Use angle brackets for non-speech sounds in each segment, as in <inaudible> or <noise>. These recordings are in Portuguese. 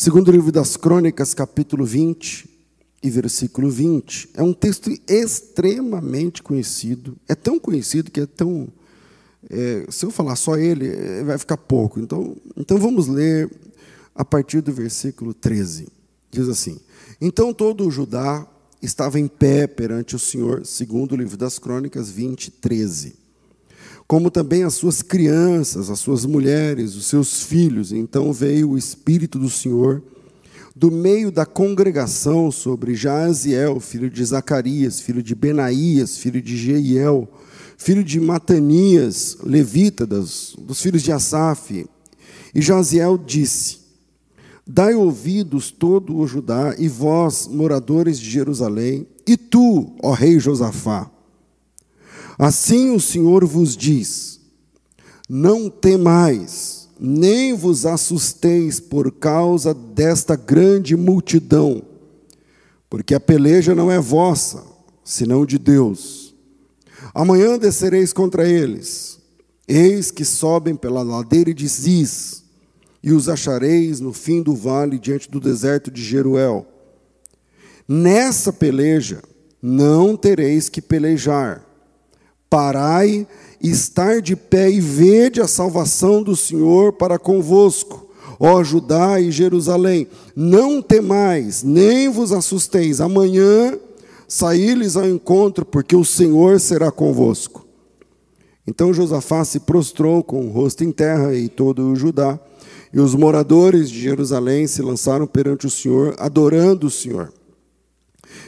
Segundo livro das Crônicas, capítulo 20 e versículo 20. É um texto extremamente conhecido. É tão conhecido que é tão. É, se eu falar só ele, é, vai ficar pouco. Então, então vamos ler a partir do versículo 13. Diz assim: Então todo o Judá estava em pé perante o Senhor, segundo o livro das Crônicas 20, 13. Como também as suas crianças, as suas mulheres, os seus filhos. Então veio o Espírito do Senhor do meio da congregação sobre Jaziel, filho de Zacarias, filho de Benaías, filho de Jeiel, filho de Matanias, levita, dos, dos filhos de Asaf. E Jaziel disse: Dai ouvidos todo o Judá, e vós, moradores de Jerusalém, e tu, ó rei Josafá. Assim o Senhor vos diz: Não temais, nem vos assusteis por causa desta grande multidão, porque a peleja não é vossa, senão de Deus. Amanhã descereis contra eles, eis que sobem pela ladeira de Ziz, e os achareis no fim do vale, diante do deserto de Jeruel. Nessa peleja não tereis que pelejar. Parai estar de pé e vede a salvação do Senhor para convosco, ó Judá e Jerusalém. Não temais, nem vos assusteis. Amanhã saí-lhes ao encontro, porque o Senhor será convosco. Então Josafá se prostrou com o rosto em terra e todo o Judá, e os moradores de Jerusalém se lançaram perante o Senhor, adorando o Senhor.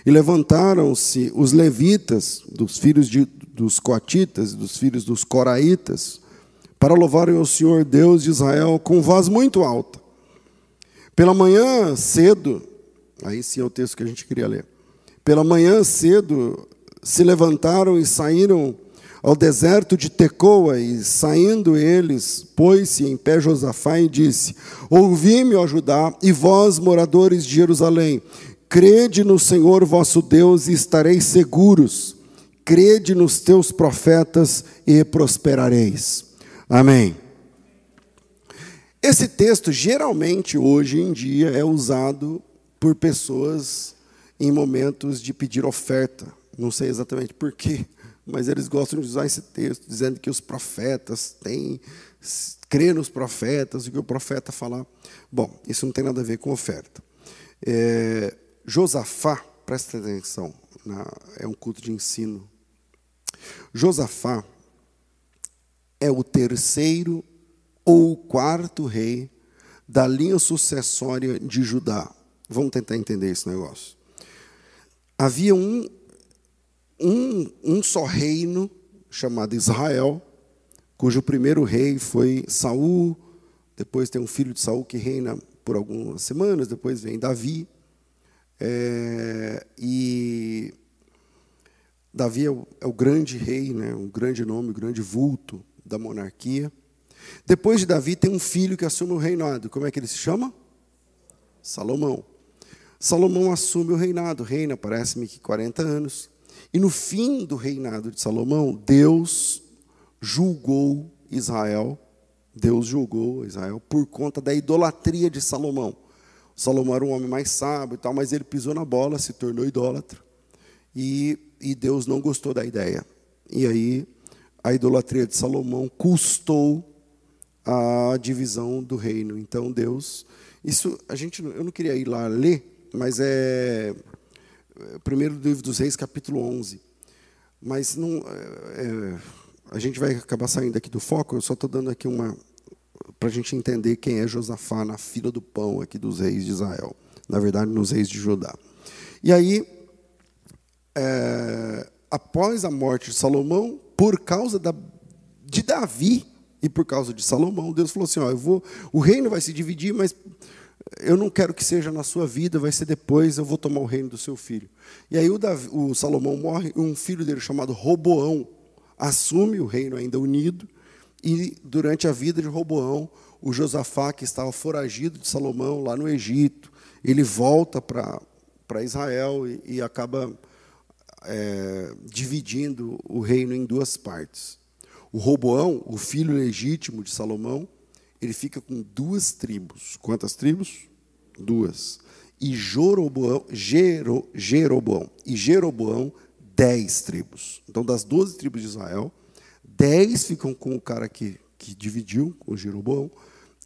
E levantaram-se os levitas, dos filhos de, dos coatitas, dos filhos dos coraitas, para louvarem o Senhor Deus de Israel com voz muito alta. Pela manhã cedo, aí sim é o texto que a gente queria ler. Pela manhã cedo se levantaram e saíram ao deserto de Tecoa, e saindo eles, pôs-se em pé Josafá e disse: Ouvi-me, ó Judá, e vós, moradores de Jerusalém, crede no Senhor vosso Deus e estareis seguros crede nos teus profetas e prosperareis. Amém. Esse texto geralmente hoje em dia é usado por pessoas em momentos de pedir oferta. Não sei exatamente por quê, mas eles gostam de usar esse texto dizendo que os profetas têm crer nos profetas, o que o profeta falar. Bom, isso não tem nada a ver com oferta. É, Josafá, presta atenção, na, é um culto de ensino Josafá é o terceiro ou quarto rei da linha sucessória de Judá. Vamos tentar entender esse negócio. Havia um, um, um só reino chamado Israel, cujo primeiro rei foi Saul, depois tem um filho de Saul que reina por algumas semanas, depois vem Davi. É, e Davi é o, é o grande rei, né, um grande nome, um grande vulto da monarquia. Depois de Davi tem um filho que assume o reinado. Como é que ele se chama? Salomão. Salomão assume o reinado, reina, parece-me que 40 anos. E no fim do reinado de Salomão, Deus julgou Israel. Deus julgou Israel por conta da idolatria de Salomão. Salomão era um homem mais sábio e tal, mas ele pisou na bola, se tornou idólatra. E e Deus não gostou da ideia. E aí a idolatria de Salomão custou a divisão do reino. Então Deus, isso a gente, eu não queria ir lá ler, mas é, é primeiro livro dos Reis, capítulo 11. Mas não, é, é, a gente vai acabar saindo aqui do foco. Eu só estou dando aqui uma para a gente entender quem é Josafá na fila do pão aqui dos reis de Israel. Na verdade, nos reis de Judá. E aí é, após a morte de Salomão, por causa da, de Davi e por causa de Salomão, Deus falou assim: ó, eu vou, o reino vai se dividir, mas eu não quero que seja na sua vida, vai ser depois, eu vou tomar o reino do seu filho. E aí o, Davi, o Salomão morre, um filho dele chamado Roboão assume o reino ainda unido, e durante a vida de Roboão, o Josafá, que estava foragido de Salomão lá no Egito, ele volta para Israel e, e acaba é, dividindo o reino em duas partes. O Roboão, o filho legítimo de Salomão, ele fica com duas tribos. Quantas tribos? duas. E Jero, Jeroboão. E Jeroboão, dez tribos. Então, das doze tribos de Israel, dez ficam com o cara que, que dividiu, com Jeroboão,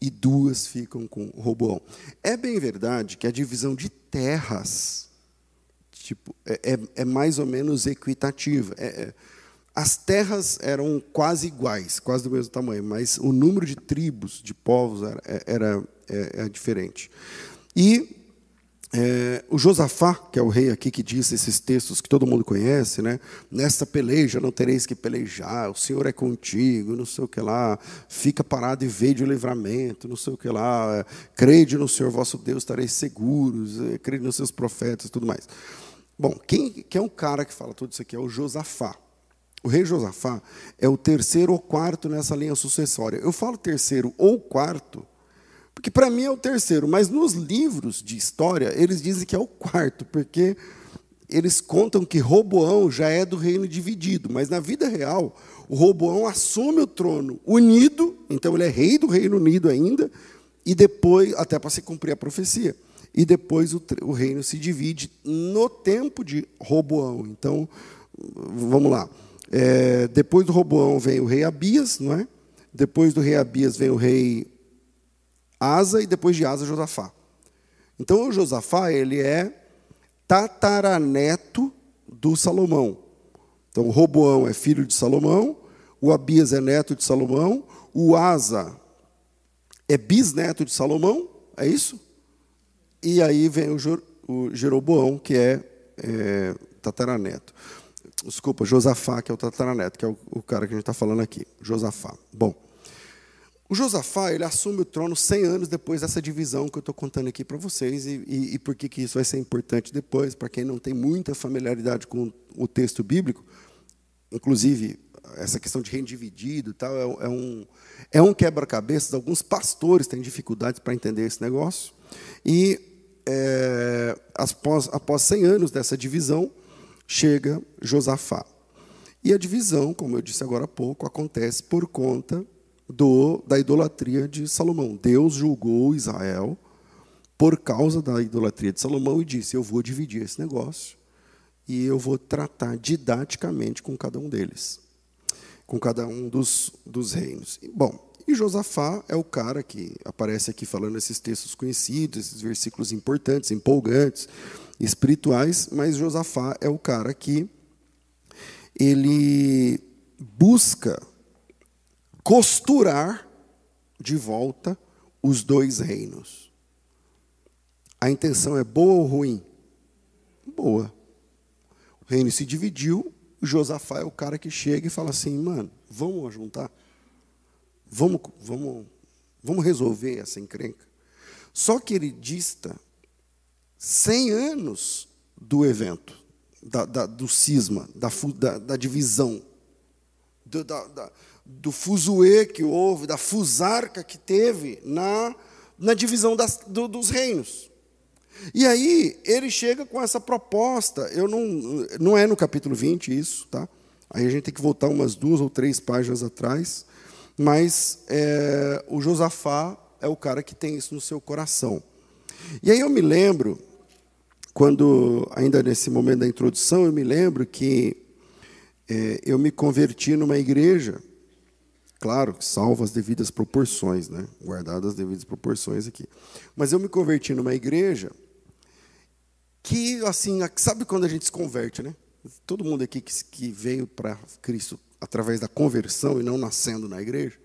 e duas ficam com Roboão. É bem verdade que a divisão de terras tipo, é, é, é mais ou menos equitativa. É, é, as terras eram quase iguais, quase do mesmo tamanho, mas o número de tribos, de povos, era, era é, é diferente. E é, o Josafá, que é o rei aqui que diz esses textos que todo mundo conhece, né? Nesta peleja não tereis que pelejar, o Senhor é contigo, não sei o que lá, fica parado e vede o livramento, não sei o que lá, crede no Senhor vosso Deus, estareis seguros, é, crede nos seus profetas tudo mais. Bom, quem, quem é o cara que fala tudo isso aqui? É o Josafá. O rei Josafá é o terceiro ou quarto nessa linha sucessória. Eu falo terceiro ou quarto porque para mim é o terceiro, mas nos livros de história eles dizem que é o quarto, porque eles contam que Roboão já é do reino dividido, mas na vida real, o Roboão assume o trono unido, então ele é rei do Reino Unido ainda, e depois, até para se cumprir a profecia, e depois o, o reino se divide no tempo de Roboão. Então, vamos lá. É, depois do Roboão vem o rei Abias, não é? Depois do rei Abias vem o rei Asa e depois de Asa, Josafá. Então, o Josafá, ele é tataraneto do Salomão. Então, Roboão é filho de Salomão, o Abias é neto de Salomão, o Asa é bisneto de Salomão, é isso? E aí vem o, o Jeroboão, que é, é tataraneto. Desculpa, Josafá, que é o tataraneto, que é o, o cara que a gente está falando aqui. Josafá. Bom. O Josafá ele assume o trono 100 anos depois dessa divisão que eu estou contando aqui para vocês, e, e, e por que, que isso vai ser importante depois, para quem não tem muita familiaridade com o texto bíblico, inclusive essa questão de reino dividido tal, é, é um, é um quebra-cabeças, alguns pastores têm dificuldades para entender esse negócio, e é, após, após 100 anos dessa divisão, chega Josafá. E a divisão, como eu disse agora há pouco, acontece por conta do, da idolatria de Salomão. Deus julgou Israel por causa da idolatria de Salomão e disse: Eu vou dividir esse negócio e eu vou tratar didaticamente com cada um deles, com cada um dos, dos reinos. Bom, e Josafá é o cara que aparece aqui falando esses textos conhecidos, esses versículos importantes, empolgantes, espirituais, mas Josafá é o cara que ele busca costurar de volta os dois reinos. A intenção é boa ou ruim? Boa. O reino se dividiu, Josafá é o cara que chega e fala assim: mano, vamos juntar? Vamos, vamos, vamos resolver essa encrenca? Só que ele dista 100 anos do evento, da, da, do cisma, da, da, divisão, da, do fuzuê que houve, da fusarca que teve na, na divisão das, do, dos reinos. E aí ele chega com essa proposta, eu não, não é no capítulo 20 isso, tá? Aí a gente tem que voltar umas duas ou três páginas atrás, mas é, o Josafá é o cara que tem isso no seu coração. E aí eu me lembro, quando, ainda nesse momento da introdução, eu me lembro que é, eu me converti numa igreja Claro, salvo as devidas proporções, né? guardadas as devidas proporções aqui. Mas eu me converti numa igreja que, assim, sabe quando a gente se converte, né? Todo mundo aqui que, que veio para Cristo através da conversão e não nascendo na igreja,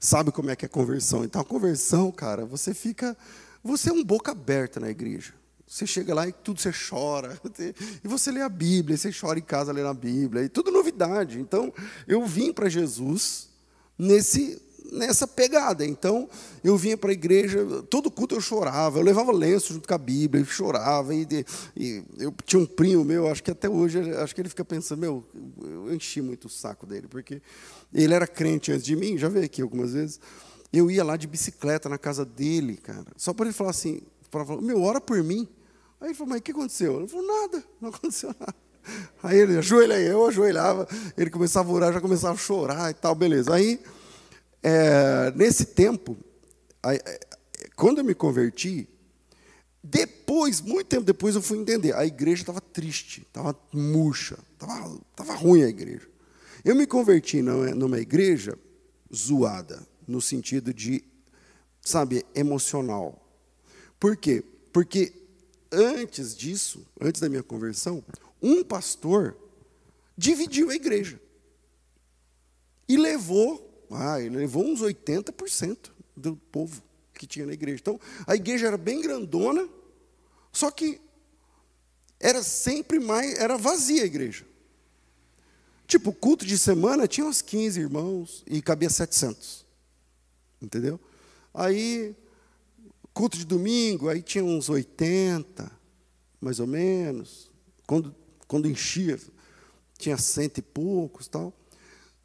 sabe como é que é a conversão. Então, a conversão, cara, você fica. Você é um boca aberta na igreja. Você chega lá e tudo você chora. <laughs> E você lê a Bíblia, você chora em casa lendo a Bíblia, e tudo novidade. Então, eu vim para Jesus nesse nessa pegada. Então, eu vinha para a igreja, todo culto eu chorava, eu levava lenço junto com a Bíblia, e chorava. E, e, eu tinha um primo meu, acho que até hoje, acho que ele fica pensando, meu, eu enchi muito o saco dele, porque ele era crente antes de mim, já veio aqui algumas vezes. Eu ia lá de bicicleta na casa dele, cara, só para ele falar assim, para falar, meu, ora por mim. Aí ele falou, mas o que aconteceu? Ele falou, nada, não <laughs> aconteceu nada. Aí ele ajoelha, eu ajoelhava, ele começava a orar, já começava a chorar e tal, beleza. Aí é, nesse tempo, quando eu me converti, Depois, muito tempo depois, eu fui entender. A igreja estava triste, estava murcha, estava tava ruim a igreja. Eu me converti numa igreja zoada, no sentido de, sabe, emocional. Por quê? Porque antes disso, antes da minha conversão, um pastor dividiu a igreja. E levou, ah, ele levou uns 80% do povo que tinha na igreja. Então, a igreja era bem grandona, só que era sempre mais, era vazia a igreja. Tipo, culto de semana tinha uns 15 irmãos e cabia 700. Entendeu? Aí, culto de domingo, aí tinha uns 80, mais ou menos. Quando, quando enchia, tinha cento e poucos tal.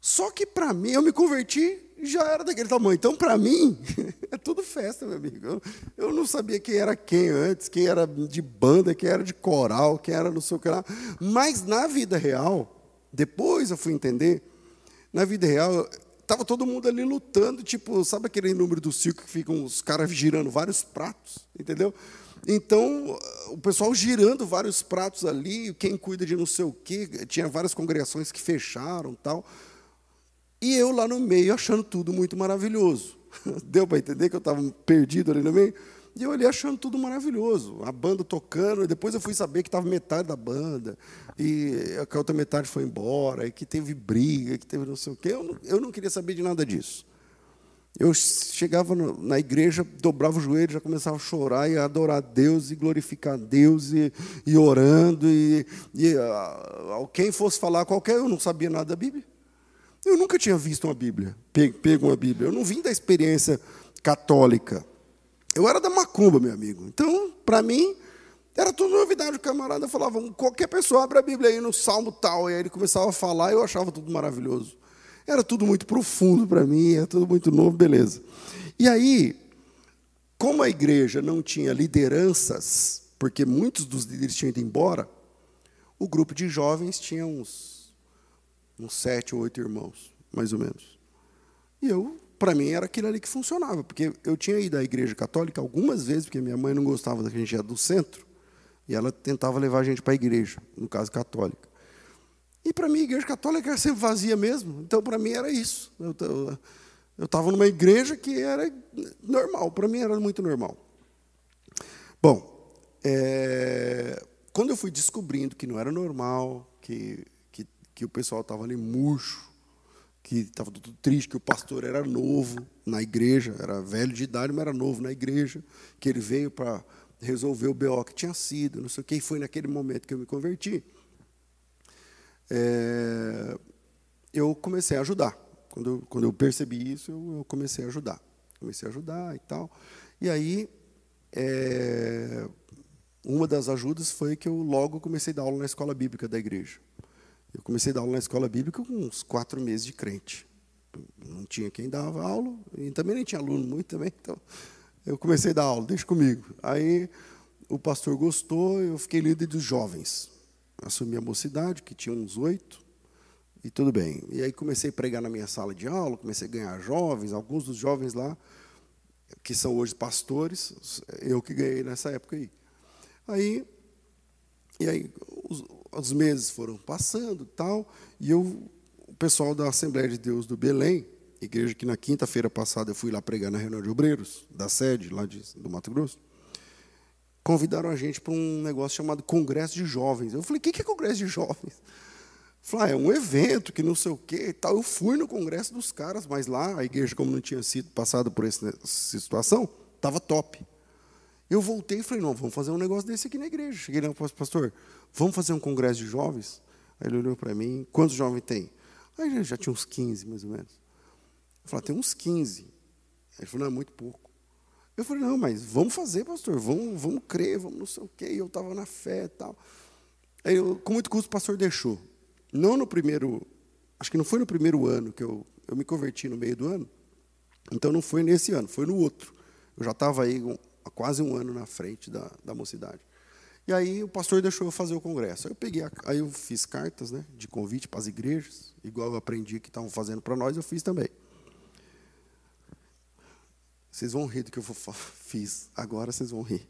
Só que para mim, eu me converti já era daquele tamanho. Então, para mim, <laughs> é tudo festa, meu amigo. Eu, não sabia quem era quem antes, quem era de banda, quem era de coral, quem era não sei o que lá. Mas na vida real, depois eu fui entender, na vida real, estava todo mundo ali lutando, tipo, sabe aquele número do circo que ficam os caras girando vários pratos, entendeu? Então, o pessoal girando vários pratos ali, quem cuida de não sei o quê, tinha várias congregações que fecharam tal. E eu lá no meio achando tudo muito maravilhoso. <laughs> Deu para entender que eu estava perdido ali no meio? E eu ali achando tudo maravilhoso. A banda tocando, e depois eu fui saber que estava metade da banda, e a outra metade foi embora, e que teve briga, que teve não sei o quê. Eu não, eu não queria saber de nada disso. Eu chegava na igreja, dobrava o joelho, já começava a chorar e a adorar Deus e glorificar Deus e, e orando. E, e uh, quem fosse falar qualquer, eu não sabia nada da Bíblia. Eu nunca tinha visto uma Bíblia, pego uma Bíblia. Eu não vim da experiência católica. Eu era da macumba, meu amigo. Então, para mim, era tudo novidade. O camarada falava, qualquer pessoa abre a Bíblia aí no Salmo tal. E aí ele começava a falar e eu achava tudo maravilhoso. Era tudo muito profundo para mim, era tudo muito novo, beleza. E aí, como a igreja não tinha lideranças, porque muitos dos líderes tinham ido embora, o grupo de jovens tinha uns uns sete ou oito irmãos, mais ou menos. E eu, para mim, era aquilo ali que funcionava, porque eu tinha ido à igreja católica algumas vezes, porque minha mãe não gostava da gente ia do centro, e ela tentava levar a gente para a igreja, no caso católica. E para mim, a igreja católica era sempre vazia mesmo, então para mim era isso. Eu estava numa igreja que era normal, para mim era muito normal. Bom, é, quando eu fui descobrindo que não era normal, que que o pessoal estava ali murcho, que estava tudo triste, que o pastor era novo na igreja, era velho de idade, mas era novo na igreja, que ele veio para resolver o BO que tinha sido, não sei o que, e foi naquele momento que eu me converti. É, eu comecei a ajudar. Quando, quando eu percebi isso, eu, eu, comecei a ajudar. Comecei a ajudar e tal. E aí, é, uma das ajudas foi que eu logo comecei a dar aula na escola bíblica da igreja. Eu comecei a dar aula na escola bíblica com uns quatro meses de crente. Não tinha quem dava aula, e também nem tinha aluno muito também. Então, eu comecei a dar aula, deixa comigo. Aí o pastor gostou, eu fiquei líder dos jovens. Assumi a mocidade, que tinha uns oito, e tudo bem. E aí comecei a pregar na minha sala de aula, comecei a ganhar jovens, alguns dos jovens lá, que são hoje pastores, eu que ganhei nessa época aí. Aí, e aí os, os meses foram passando tal, e eu, o pessoal da Assembleia de Deus do Belém, igreja que na quinta-feira passada eu fui lá pregar na reunião de obreiros, da sede lá de, do Mato Grosso, convidaram a gente para um negócio chamado Congresso de Jovens. Eu falei, o que é Congresso de Jovens? Falei, ah, é um evento que não sei o quê e tal. Eu fui no congresso dos caras, mas lá a igreja, como não tinha sido passada por essa situação, estava top. Eu voltei e falei, não, vamos fazer um negócio desse aqui na igreja. Cheguei lá, pastor, vamos fazer um congresso de jovens? Aí ele olhou para mim, quantos jovens tem? Aí já tinha uns 15, mais ou menos. Eu falei, tem uns 15. Ele falou, não, é muito pouco. Eu falei, não, mas vamos fazer, pastor, vamos, vamos crer, vamos não sei o quê. E eu estava na fé e tal. Aí, eu, com muito custo, o pastor deixou. Não no primeiro, acho que não foi no primeiro ano que eu, eu me converti no meio do ano. Então não foi nesse ano, foi no outro. Eu já estava aí há quase um ano na frente da, da mocidade. E aí o pastor deixou eu fazer o congresso. Aí eu peguei, a, aí eu fiz cartas, né, de convite para as igrejas, igual eu aprendi que estavam fazendo para nós, eu fiz também. Vocês vão rir do que eu <laughs> fiz. Agora vocês vão rir.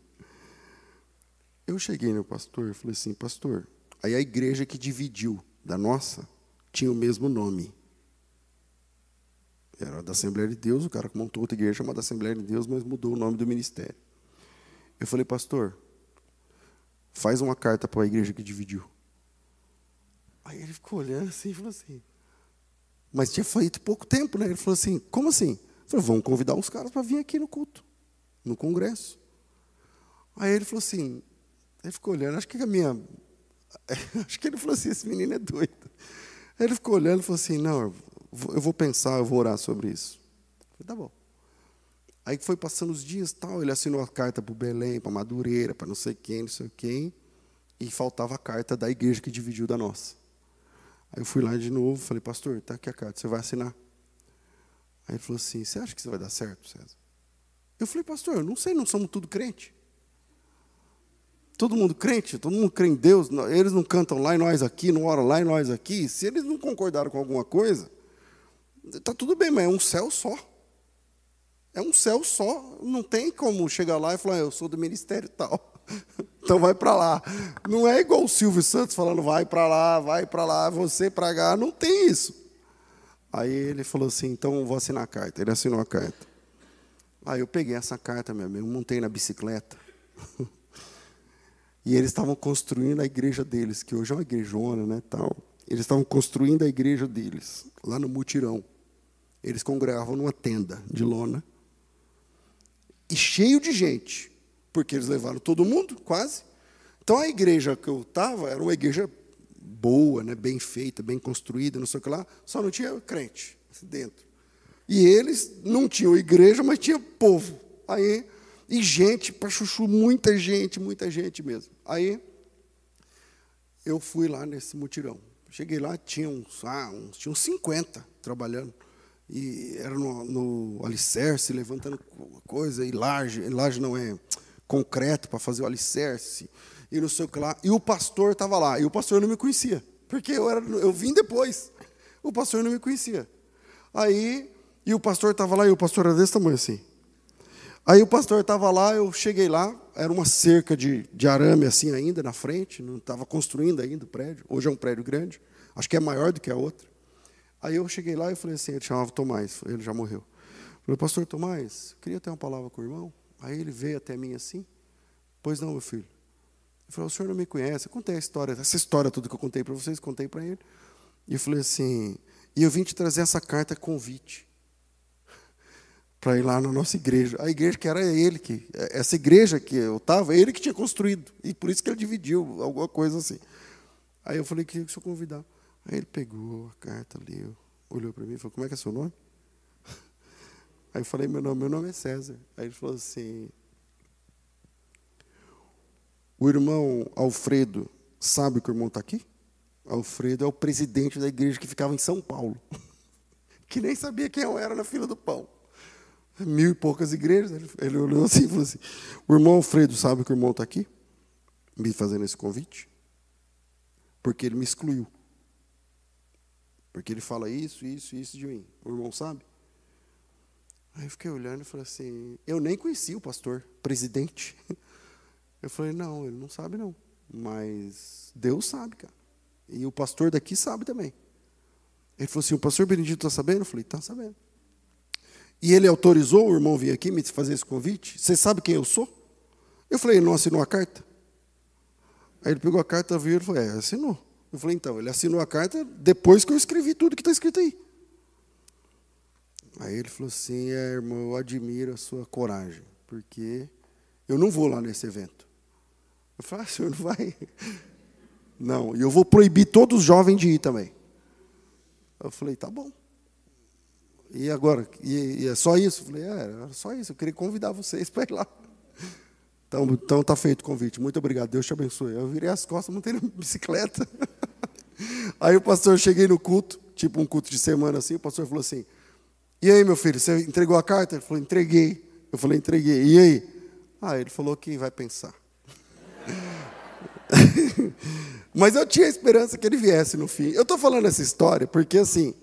Eu cheguei no pastor e falei assim, pastor, aí a igreja que dividiu da nossa tinha o mesmo nome. Era da Assembleia de Deus, o cara montou outra igreja chamada Assembleia de Deus, mas mudou o nome do ministério. Eu falei, pastor, faz uma carta para a igreja que dividiu. Aí ele ficou olhando assim e falou assim. Mas tinha feito pouco tempo, né? Ele falou assim: como assim? Falei, vamos convidar os caras para vir aqui no culto, no congresso. Aí ele falou assim, ele ficou olhando, acho que a minha. <laughs> Acho que ele falou assim, esse menino é doido. Aí ele ficou olhando e falou assim, não, eu vou pensar, eu vou orar sobre isso. Eu falei, tá bom. Aí foi passando os dias tal, ele assinou a carta para o Belém, para Madureira, para não sei quem, não sei quem, e faltava a carta da igreja que dividiu da nossa. Aí eu fui lá de novo, falei, pastor, está aqui a carta, você vai assinar? Aí ele falou assim, você acha que isso vai dar certo, César? Eu falei, pastor, eu não sei, não somos tudo crente. Todo mundo crente, todo mundo crê em Deus, eles não cantam lá e nós aqui, não oram lá e nós aqui. Se eles não concordaram com alguma coisa, está tudo bem, mas é um céu só. É um céu só, não tem como chegar lá e falar, eu sou do ministério tal. <laughs> Então vai para lá. Não é igual o Silvio Santos falando, vai para lá, vai para lá, você para cá. Não tem isso. Aí ele falou assim, então vou assinar a carta. Ele assinou a carta. Aí eu peguei essa carta, meu amigo, montei na bicicleta. <laughs> E eles estavam construindo a igreja deles, que hoje é uma igrejona, né, tal. Eles estavam construindo a igreja deles, lá no mutirão. Eles congregavam numa tenda de lona. E cheio de gente, porque eles levaram todo mundo, quase. Então a igreja que eu estava era uma igreja boa, né, bem feita, bem construída, não sei o que lá, só não tinha crente dentro. E eles não tinham igreja, mas tinha povo. Aí, e gente para chuchu, muita gente, muita gente mesmo. Aí eu fui lá nesse mutirão. Cheguei lá, tinha uns, ah, uns, tinha uns 50 trabalhando e era no, no alicerce, levantando coisa, e laje, laje não é concreto para fazer o alicerce, e não sei o que lá. E o pastor estava lá, e o pastor não me conhecia, porque eu, era, eu vim depois. O pastor não me conhecia. Aí, e o pastor estava lá, e o pastor era desse tamanho assim. Aí o pastor estava lá, eu cheguei lá, era uma cerca de, de arame assim ainda na frente, não estava construindo ainda o prédio. Hoje é um prédio grande, acho que é maior do que a outra. Aí eu cheguei lá e falei assim, ele chamava Tomás, ele já morreu. Eu falei, pastor Tomás, queria ter uma palavra com o irmão. Aí ele veio até mim assim, pois não, meu filho. Ele falou, o senhor não me conhece. Eu contei a história, essa história tudo que eu contei para vocês, contei para ele. E eu falei assim, e eu vim te trazer essa carta convite <laughs> para ir lá na nossa igreja. A igreja que era ele que essa igreja que eu estava, ele que tinha construído e por isso que ele dividiu alguma coisa assim. Aí eu falei que o senhor convidar. Aí ele pegou a carta, leu, olhou para mim e falou, como é que é seu nome? <laughs> Aí eu falei, meu nome, meu nome é César. Aí ele falou assim, o irmão Alfredo sabe que o irmão está aqui? Alfredo é o presidente da igreja que ficava em São Paulo, <laughs> que nem sabia quem eu era na fila do pão. Mil e poucas igrejas. Ele, olhou assim e falou assim: O irmão Alfredo sabe que o irmão está aqui? Me fazendo esse convite? Porque ele me excluiu. Porque ele fala isso, isso, isso de mim. O irmão sabe? Aí eu fiquei olhando e falei assim: eu nem conhecia o pastor, presidente. <laughs> Eu falei: não, ele não sabe não. Mas Deus sabe, cara. E o pastor daqui sabe também. Ele falou assim: o pastor Benedito está sabendo? Eu falei: está sabendo. E ele autorizou o irmão vir aqui me fazer esse convite? Você sabe quem eu sou? Eu falei: não assinou a carta? Aí ele pegou a carta, viu e falou: é, assinou. Eu falei, então, ele assinou a carta depois que eu escrevi tudo que está escrito aí. Aí ele falou assim, é, irmão, eu admiro a sua coragem, porque eu não vou lá nesse evento. Eu falei, ah, senhor não vai? Não, e eu vou proibir todos os jovens de ir também. Eu falei, tá bom. E agora? E, e é só isso? Eu falei, é, era só isso, eu queria convidar vocês <laughs> para ir lá. Então, então tá feito o convite. Muito obrigado. Deus te abençoe. Eu virei as costas, montei na <laughs> bicicleta. Aí o pastor, cheguei no culto, tipo um culto de semana assim, o pastor falou assim: E aí, meu filho, você entregou a carta? Ele falou: Entreguei. Eu falei: Entreguei. E aí? Ah, ele falou que vai pensar. <laughs> Mas eu tinha esperança que ele viesse no fim. Eu estou falando essa história porque, assim,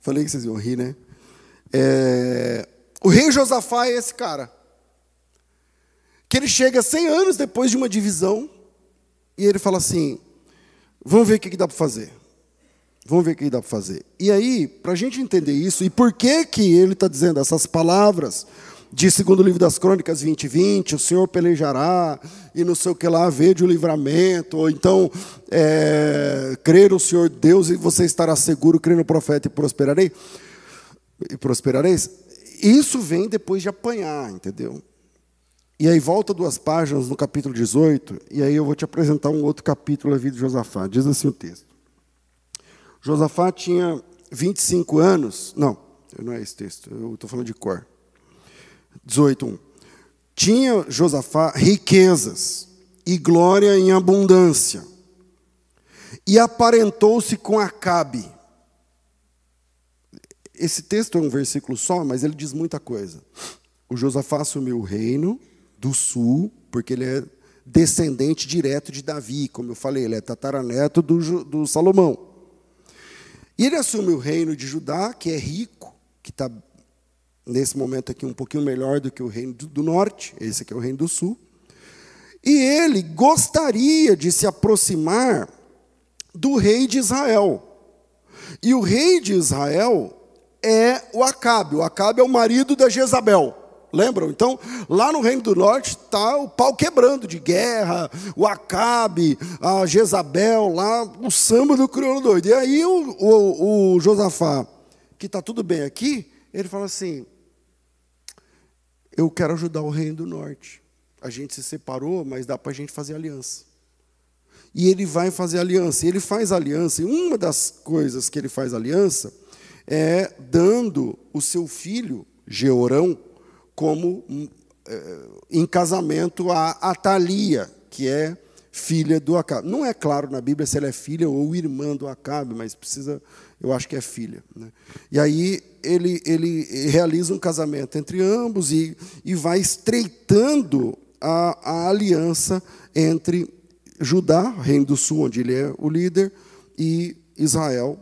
falei que vocês iam rir, né? É, o rei Josafá é esse cara que ele chega 100 anos depois de uma divisão e ele fala assim: vamos ver o que dá para fazer. Vamos ver o que dá para fazer. E aí, para a gente entender isso, e por que, que ele está dizendo essas palavras, de segundo livro das Crônicas 20 e 20, o Senhor pelejará, e não sei o que lá, vede o livramento, ou então, é, crer no Senhor Deus e você estará seguro, crer no profeta e prosperarei, e prosperareis. Isso vem depois de apanhar, entendeu? E aí volta duas páginas no capítulo 18, e aí eu vou te apresentar um outro capítulo da vida de Josafá. Diz assim o texto. Josafá tinha 25 anos. Não, não é esse texto, eu estou falando de cor. 18, 1. Tinha Josafá riquezas e glória em abundância, e aparentou-se com Acabe. Esse texto é um versículo só, mas ele diz muita coisa. O Josafá assumiu o reino do sul, porque ele é descendente direto de Davi, como eu falei, ele é tataraneto do, do Salomão. E ele assume o reino de Judá, que é rico, que está nesse momento aqui um pouquinho melhor do que o reino do norte, esse aqui é o reino do sul. E ele gostaria de se aproximar do rei de Israel. E o rei de Israel é o Acabe. O Acabe é o marido da Jezabel. Lembram? Então, lá no Reino do Norte está o pau quebrando de guerra, o Acabe, a Jezabel, lá, o samba do crioulo doido. E aí o, o, o Josafá, que está tudo bem aqui, ele fala assim: Eu quero ajudar o Reino do Norte. A gente se separou, mas dá para a gente fazer aliança. E ele vai fazer aliança. Ele faz aliança, e uma das coisas que ele faz aliança é dando o seu filho, Georão, como é, em casamento a Atalia, que é filha do Acabe. Não é claro na Bíblia se ela é filha ou irmã do Acabe, mas precisa, eu acho que é filha. Né? E aí ele, ele realiza um casamento entre ambos e, e vai estreitando a, a aliança entre Judá, reino do sul, onde ele é o líder, e Israel,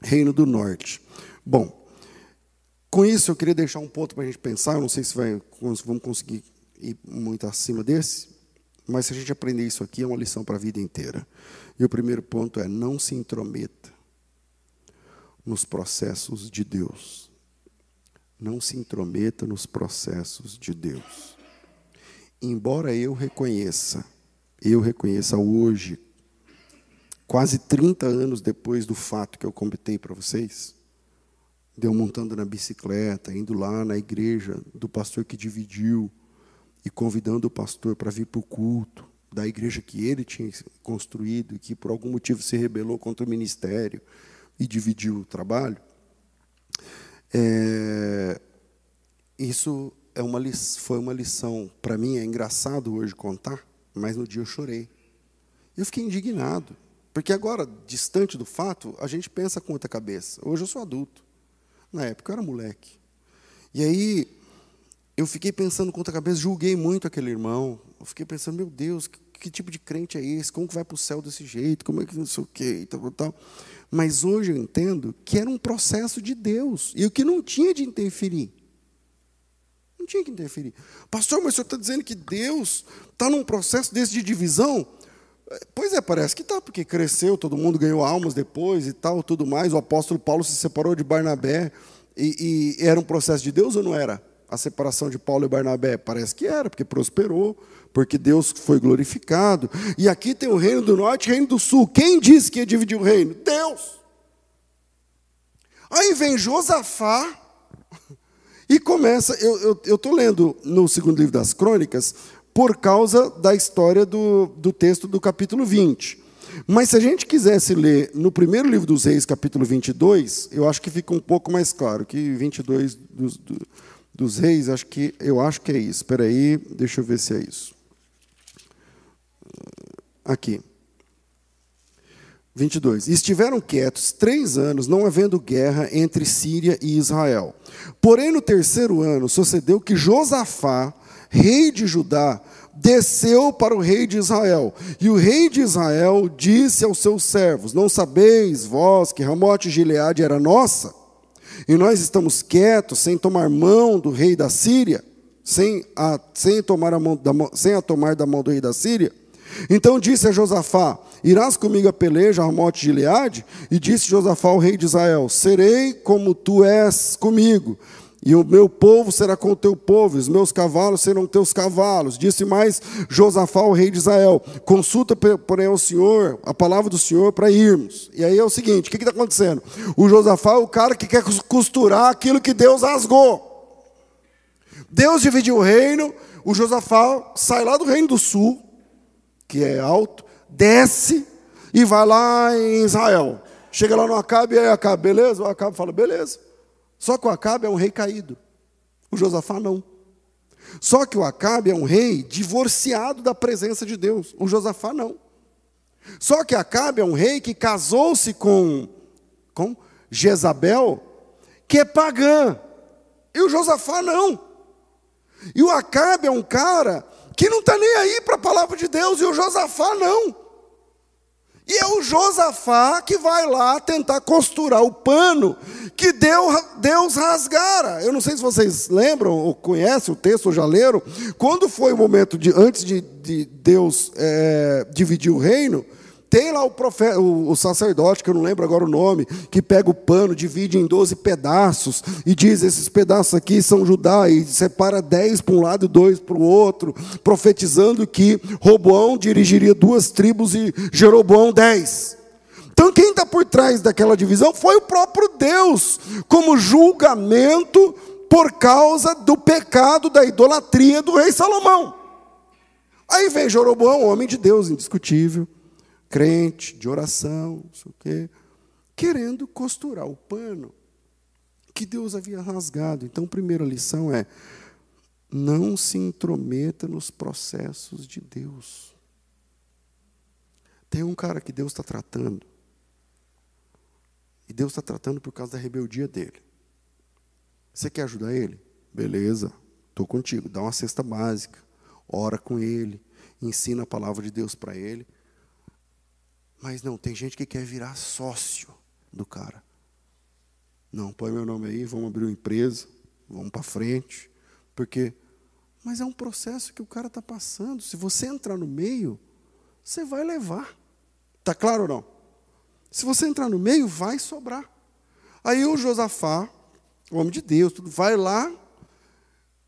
reino do norte. Bom, com isso, eu queria deixar um ponto para a gente pensar. Eu não sei se vai, vamos conseguir ir muito acima desse, mas se a gente aprender isso aqui, é uma lição para a vida inteira. E o primeiro ponto é: não se intrometa nos processos de Deus. Não se intrometa nos processos de Deus. Embora eu reconheça, eu reconheça hoje, quase 30 anos depois do fato que eu comentei para vocês, deu montando na bicicleta, indo lá na igreja do pastor que dividiu e convidando o pastor para vir para o culto da igreja que ele tinha construído e que por algum motivo se rebelou contra o ministério e dividiu o trabalho. É, isso é uma, foi uma lição, para mim é engraçado hoje contar, mas no dia eu chorei. Eu fiquei indignado, porque agora, distante do fato, a gente pensa com outra cabeça. Hoje eu sou adulto. Na época eu era moleque. E aí eu fiquei pensando com outra cabeça, julguei muito aquele irmão. Eu fiquei pensando, meu Deus, que, tipo de crente é esse? Como que vai para o céu desse jeito? Como é que não sei o quê? E tal, tal. Mas hoje eu entendo que era um processo de Deus. E o que não tinha de interferir. Não tinha que interferir. Pastor, mas o senhor está dizendo que Deus está num processo desse de divisão? Pois é, parece que está, porque cresceu, todo mundo ganhou almas depois e tal, tudo mais. O apóstolo Paulo se separou de Barnabé. E, e, era um processo de Deus ou não era? A separação de Paulo e Barnabé? Parece que era, porque prosperou, porque Deus foi glorificado. E aqui tem o reino do norte e o reino do sul. Quem disse que ia dividir o reino? Deus. Aí vem Josafá e começa. Eu estou lendo no segundo livro das crônicas por causa da história do, do texto do capítulo 20. Mas se a gente quisesse ler no primeiro livro dos Reis, capítulo 22, eu acho que fica um pouco mais claro, que 22 dos, do, dos Reis, acho que, eu acho que é isso. Espera aí, deixa eu ver se é isso. Aqui. 22. Estiveram quietos três anos, não havendo guerra entre Síria e Israel. Porém, no terceiro ano, sucedeu que Josafá, rei de Judá, desceu para o rei de Israel. E o rei de Israel disse aos seus servos: Não sabeis vós que Ramote Gileade era nossa? E nós estamos quietos, sem tomar mão do rei da Síria? sem a, sem, tomar a mão da, sem a tomar da mão do rei da Síria? Então disse a Josafá: Irás comigo a peleja a Mote de Gileade? E disse Josafá ao rei de Israel: Serei como tu és comigo, e o meu povo será com o teu povo, e os meus cavalos serão teus cavalos. Disse mais Josafá ao rei de Israel: Consulta, porém, ao Senhor, a palavra do Senhor, para irmos. E aí é o seguinte: o que está acontecendo? O Josafá é o cara que quer costurar aquilo que Deus rasgou. Deus dividiu o reino, o Josafá sai lá do reino do sul, que é alto, desce e vai lá em Israel. Chega lá no Acabe, e aí Acabe, beleza? O Acabe fala, beleza. Só que o Acabe é um rei caído. O Josafá não. Só que o Acabe é um rei divorciado da presença de Deus. O Josafá não. Só que Acabe é um rei que casou-se com, com Jezabel, que é pagã. E o Josafá não. E o Acabe é um cara que não está nem aí para a palavra de Deus, e o Josafá não. E é o Josafá que vai lá tentar costurar o pano que Deus rasgara. Eu não sei se vocês lembram ou conhecem o texto ou já leram. Quando foi o momento de antes de, de Deus é, dividir o reino, tem lá o, profeta, o, o, sacerdote, que eu não lembro agora o nome, que pega o pano, divide em 12 pedaços e diz: esses pedaços aqui são Judá, e separa 10 para um lado e dois para o outro, profetizando que Roboão dirigiria duas tribos e Jeroboão dez. Então, quem está por trás daquela divisão foi o próprio Deus, como julgamento por causa do pecado da idolatria do rei Salomão. Aí vem Jeroboão, homem de Deus, indiscutível crente, de oração, não sei o quê, querendo costurar o pano que Deus havia rasgado. Então, a primeira lição é: não se intrometa nos processos de Deus. Tem um cara que Deus está tratando, e Deus está tratando por causa da rebeldia dele. Você quer ajudar ele? Beleza, estou contigo. Dá uma cesta básica, ora com ele, ensina a palavra de Deus para ele mas não, tem gente que quer virar sócio do cara. Não, põe meu nome aí, vamos abrir uma empresa, vamos para frente. Porque, mas é um processo que o cara está passando. Se você entrar no meio, você vai levar. Está claro ou não? Se você entrar no meio, vai sobrar. Aí o Josafá, o homem de Deus, tudo, vai lá,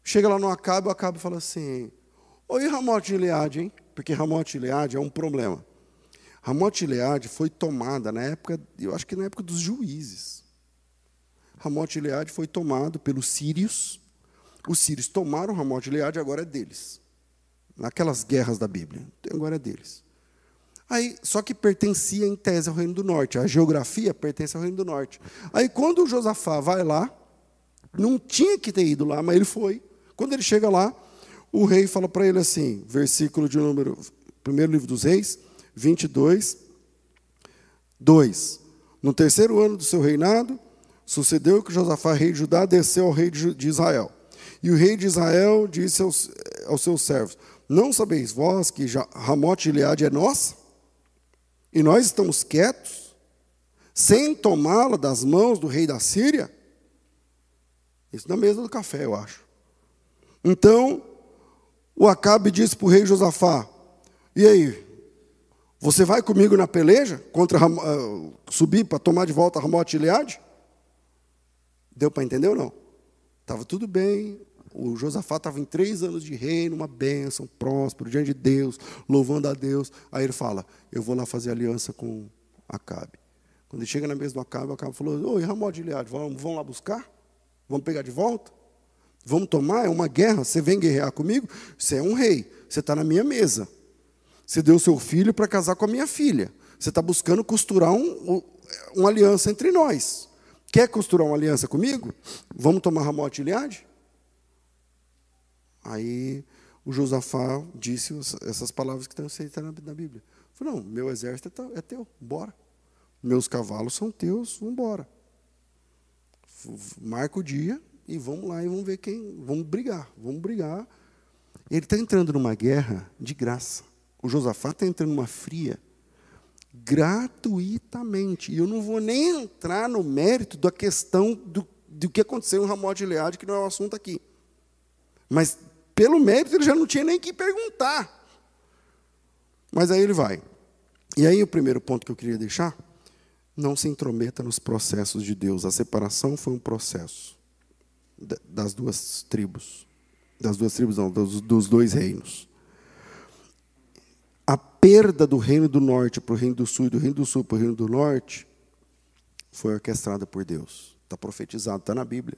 chega lá no Acabe, o Acabe fala assim: Oi, Ramote de Gileade, hein? Porque Ramote de Gileade é um problema. Ramote Gileade foi tomada na época, eu acho que na época dos juízes. Ramote Gileade foi tomado pelos sírios. Os sírios tomaram Ramote Gileade, agora é deles. Naquelas guerras da Bíblia, agora é deles. Aí, só que pertencia em tese ao Reino do Norte. A geografia pertence ao Reino do Norte. Aí, quando o Josafá vai lá, não tinha que ter ido lá, mas ele foi. Quando ele chega lá, o rei fala para ele assim, versículo de número, primeiro livro dos reis, 22, 2. No terceiro ano do seu reinado, sucedeu que Josafá, rei de Judá, desceu ao rei de Israel. E o rei de Israel disse aos, aos seus servos: Não sabeis vós que Ramote Gileade é nossa? E nós estamos quietos, sem tomá-la das mãos do rei da Síria? Isso na mesa do café, eu acho. Então, o Acabe disse para o rei Josafá: E aí, você vai comigo na peleja contra uh, subir para tomar de volta Ramote Gileade? Deu para entender ou não? Estava tudo bem. O Josafá estava em três anos de reino, uma bênção, próspero, diante de Deus, louvando a Deus. Aí ele fala: Eu vou lá fazer aliança com Acabe. Quando ele chega na mesa do Acabe, o Acabe falou: Oi, Ramote Gileade, vamos, vamos lá buscar? Vamos pegar de volta? Vamos tomar? É uma guerra. Você vem guerrear comigo? Você é um rei. Você está na minha mesa. Você deu seu filho para casar com a minha filha. Você está buscando costurar um, um, uma aliança entre nós. Quer costurar uma aliança comigo? Vamos tomar Ramote Iliade? Aí o Josafá disse essas palavras que estão escritas na Bíblia. Falou, não, meu exército é, é teu, bora. Meus cavalos são teus, vamos embora. Marca o dia e vamos lá e vamos ver quem. Vamos brigar, vamos brigar. Ele está entrando numa guerra de graça. O Josafá está entrando numa fria gratuitamente. E eu não vou nem entrar no mérito da questão do, do que aconteceu em Ramon de Leade, que não é o assunto aqui. Mas pelo mérito ele já não tinha nem que perguntar. Mas aí ele vai. E aí o primeiro ponto que eu queria deixar, não se intrometa nos processos de Deus. A separação foi um processo das duas tribos. Das duas tribos, não, dos, dos dois reinos. A perda do reino do norte para o reino do sul e do reino do sul para o reino do norte foi orquestrada por Deus. Está profetizado, está na Bíblia.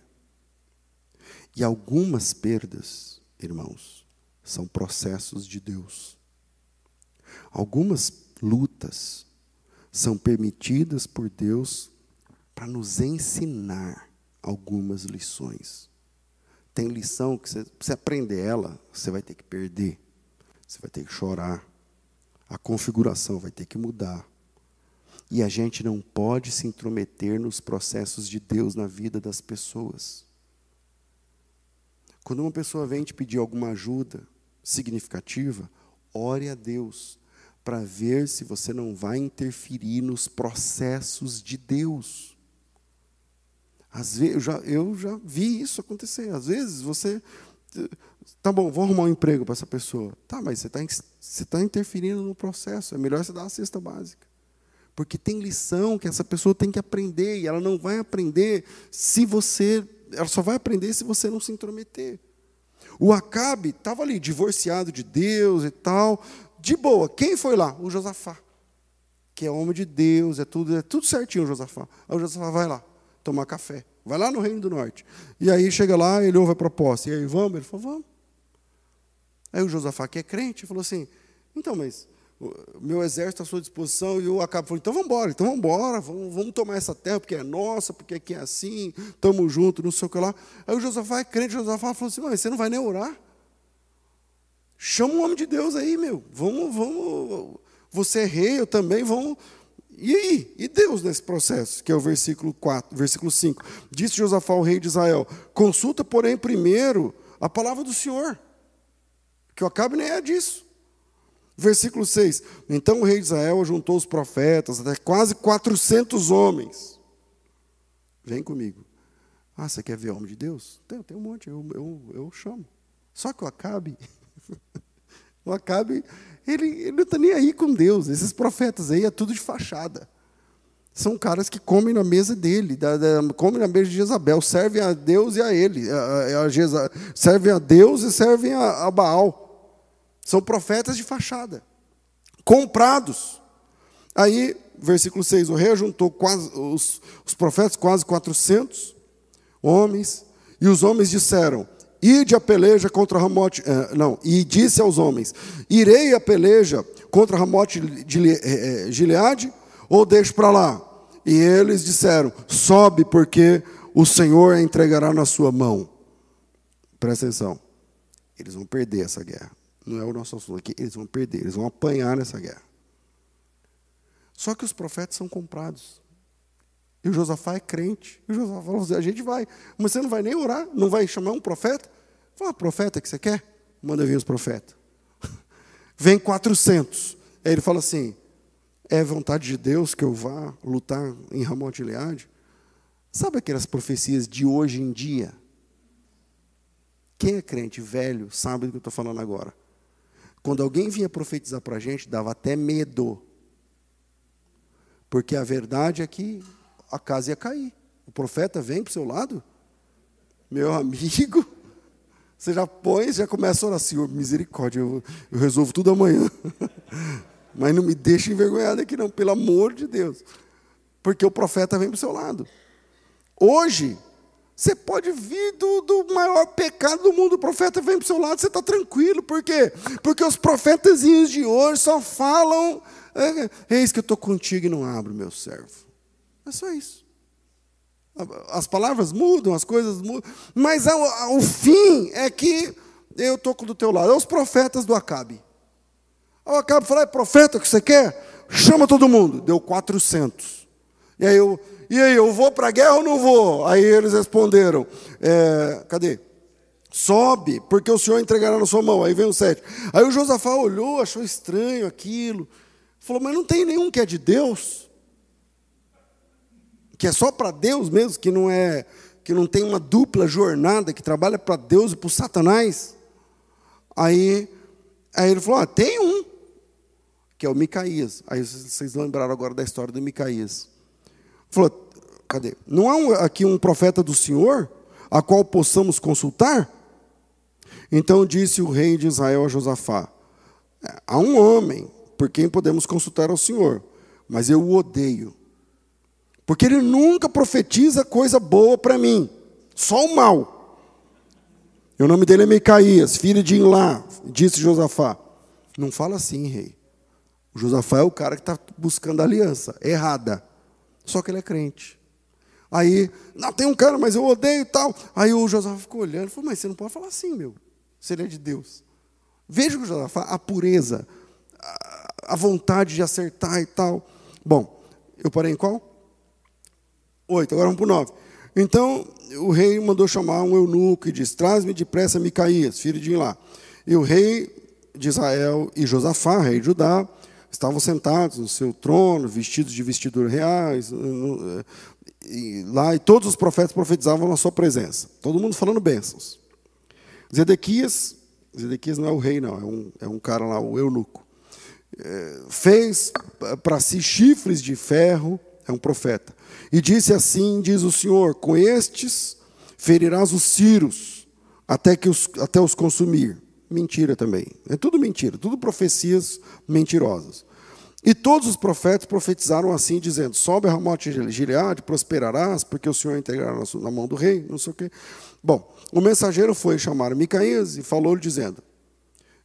E algumas perdas, irmãos, são processos de Deus. Algumas lutas são permitidas por Deus para nos ensinar algumas lições. Tem lição que você, você aprender ela, você vai ter que perder. Você vai ter que chorar. A configuração vai ter que mudar. E a gente não pode se intrometer nos processos de Deus na vida das pessoas. Quando uma pessoa vem te pedir alguma ajuda significativa, ore a Deus para ver se você não vai interferir nos processos de Deus. Às vezes, eu já, eu já vi isso acontecer. Às vezes você. Tá bom, vou arrumar um emprego para essa pessoa. Tá, mas você está você tá interferindo no processo. É melhor você dar a cesta básica. Porque tem lição que essa pessoa tem que aprender e ela não vai aprender se você. Ela só vai aprender se você não se intrometer. O Acabe estava ali, divorciado de Deus e tal, de boa. Quem foi lá? O Josafá. Que é homem de Deus, é tudo, é tudo certinho o Josafá. Aí o Josafá vai lá tomar café. Vai lá no Reino do Norte. E aí chega lá, ele ouve a proposta. E aí, vamos? Ele falou, vamos. Aí o Josafá, que é crente, falou assim: então, mas meu exército à sua disposição, e o Acabe falou, então vamos embora, então vamos embora, vamos, vamos tomar essa terra, porque é nossa, porque aqui é assim, estamos juntos, não sei o que lá. Aí o Josafá é crente, o Josafá falou assim, mas você não vai nem orar? Chama um homem de Deus aí, meu. Vamos, vamos. Você é rei, eu também, vamos. E aí? E Deus nesse processo? Que é o versículo 4, versículo 5. Disse Josafá, o rei de Israel: Consulta, porém, primeiro a palavra do Senhor. Que eu acabe nem é disso. Versículo 6. Então o rei de Israel juntou os profetas, até quase 400 homens. Vem comigo. Ah, você quer ver homem de Deus? Tem, tem um monte, eu, eu, eu chamo. Só que o Acabe <laughs> o Acabe, ele, ele não está nem aí com Deus. Esses profetas aí é tudo de fachada. São caras que comem na mesa dele, da, da, comem na mesa de Jezabel, servem a Deus e a ele. A, a, a servem a Deus e servem a, a Baal. São profetas de fachada, comprados. Aí, versículo 6, o rei juntou quase, os, os profetas, quase 400 homens, e os homens disseram: Ide a peleja contra Ramote. Uh, não, e disse aos homens: Irei a peleja contra Ramote de eh, eh, Gileade, ou deixo para lá? E eles disseram: Sobe, porque o Senhor a entregará na sua mão. Presta atenção. Eles vão perder essa guerra. Não é o nosso assunto aqui. Eles vão perder, eles vão apanhar nessa guerra. Só que os profetas são comprados. E o Josafá é crente. E o Josafá falou assim, a gente vai. Mas você não vai nem orar? Não vai chamar um profeta? Fala, profeta que você quer? Manda vir os profetas. <laughs> Vem 400. Aí ele fala assim, é vontade de Deus que eu vá lutar em Ramon de Leade? Sabe aquelas profecias de hoje em dia? Quem é crente velho sabe do que eu estou falando agora. Quando alguém vinha profetizar para a gente, dava até medo. Porque a verdade é que a casa ia cair. O profeta vem para o seu lado, meu amigo, você já põe, já começa a orar, Senhor, misericórdia, eu, eu resolvo tudo amanhã. <laughs> Mas não me deixe envergonhado aqui não, pelo amor de Deus. Porque o profeta vem para o seu lado. Hoje, você pode vir do, do, maior pecado do mundo, o profeta vem para o seu lado, você está tranquilo. Por quê? Porque os profetazinhos de hoje só falam, é, eis que eu estou contigo e não abro meu servo. É só isso. As palavras mudam, as coisas mudam, mas o fim é que eu estou do teu lado. É os profetas do Acabe. O Acabe falou: é profeta que você quer? Chama todo mundo. Deu 400. E aí eu, e aí, eu vou para a guerra ou não vou? Aí eles responderam: é, cadê? Sobe, porque o Senhor entregará na sua mão. Aí vem o sete. Aí o Josafá olhou, achou estranho aquilo. Falou: mas não tem nenhum que é de Deus? Que é só para Deus mesmo, que não é que não tem uma dupla jornada, que trabalha para Deus e para Satanás. Aí, aí ele falou: ah, tem um, que é o Micaías. Aí vocês lembraram agora da história do Micaías. Falou: cadê? Não há aqui um profeta do Senhor, a qual possamos consultar? Então disse o rei de Israel a Josafá: é, Há um homem por quem podemos consultar ao Senhor, mas eu o odeio. Porque ele nunca profetiza coisa boa para mim, só o mal. E o nome dele é Micaías, filho de Inlá, disse Josafá. Não fala assim, rei. O Josafá é o cara que está buscando aliança, errada. Só que ele é crente. Aí, não, tem um cara, mas eu odeio e tal. Aí o Josafá ficou olhando e falou, mas você não pode falar assim, meu. Se ele é de Deus. Veja o Josafá, a pureza, a vontade de acertar e tal. Bom, eu parei em qual? Oito, agora vamos para o nove. Então, o rei mandou chamar um eunuco e disse, traz-me depressa Micaías, filho de Ilá. E o rei de Israel e Josafá, rei de Judá, estavam sentados no seu trono, vestidos de vestiduras reais, e lá, e todos os profetas profetizavam na sua presença. Todo mundo falando bênçãos. Zedequias, Zedequias não é o rei, não, é um, é um cara lá, o eunuco. É, fez para si chifres de ferro, é um profeta. E disse assim: diz o Senhor: com estes ferirás os ciros, até, que os, até os consumir. Mentira também. É tudo mentira, tudo profecias mentirosas. E todos os profetas profetizaram assim, dizendo: Sobe a Ramote Gileade, prosperarás, porque o Senhor integrará na mão do rei, não sei o quê. Bom, o mensageiro foi chamar Micaías e falou-lhe, dizendo: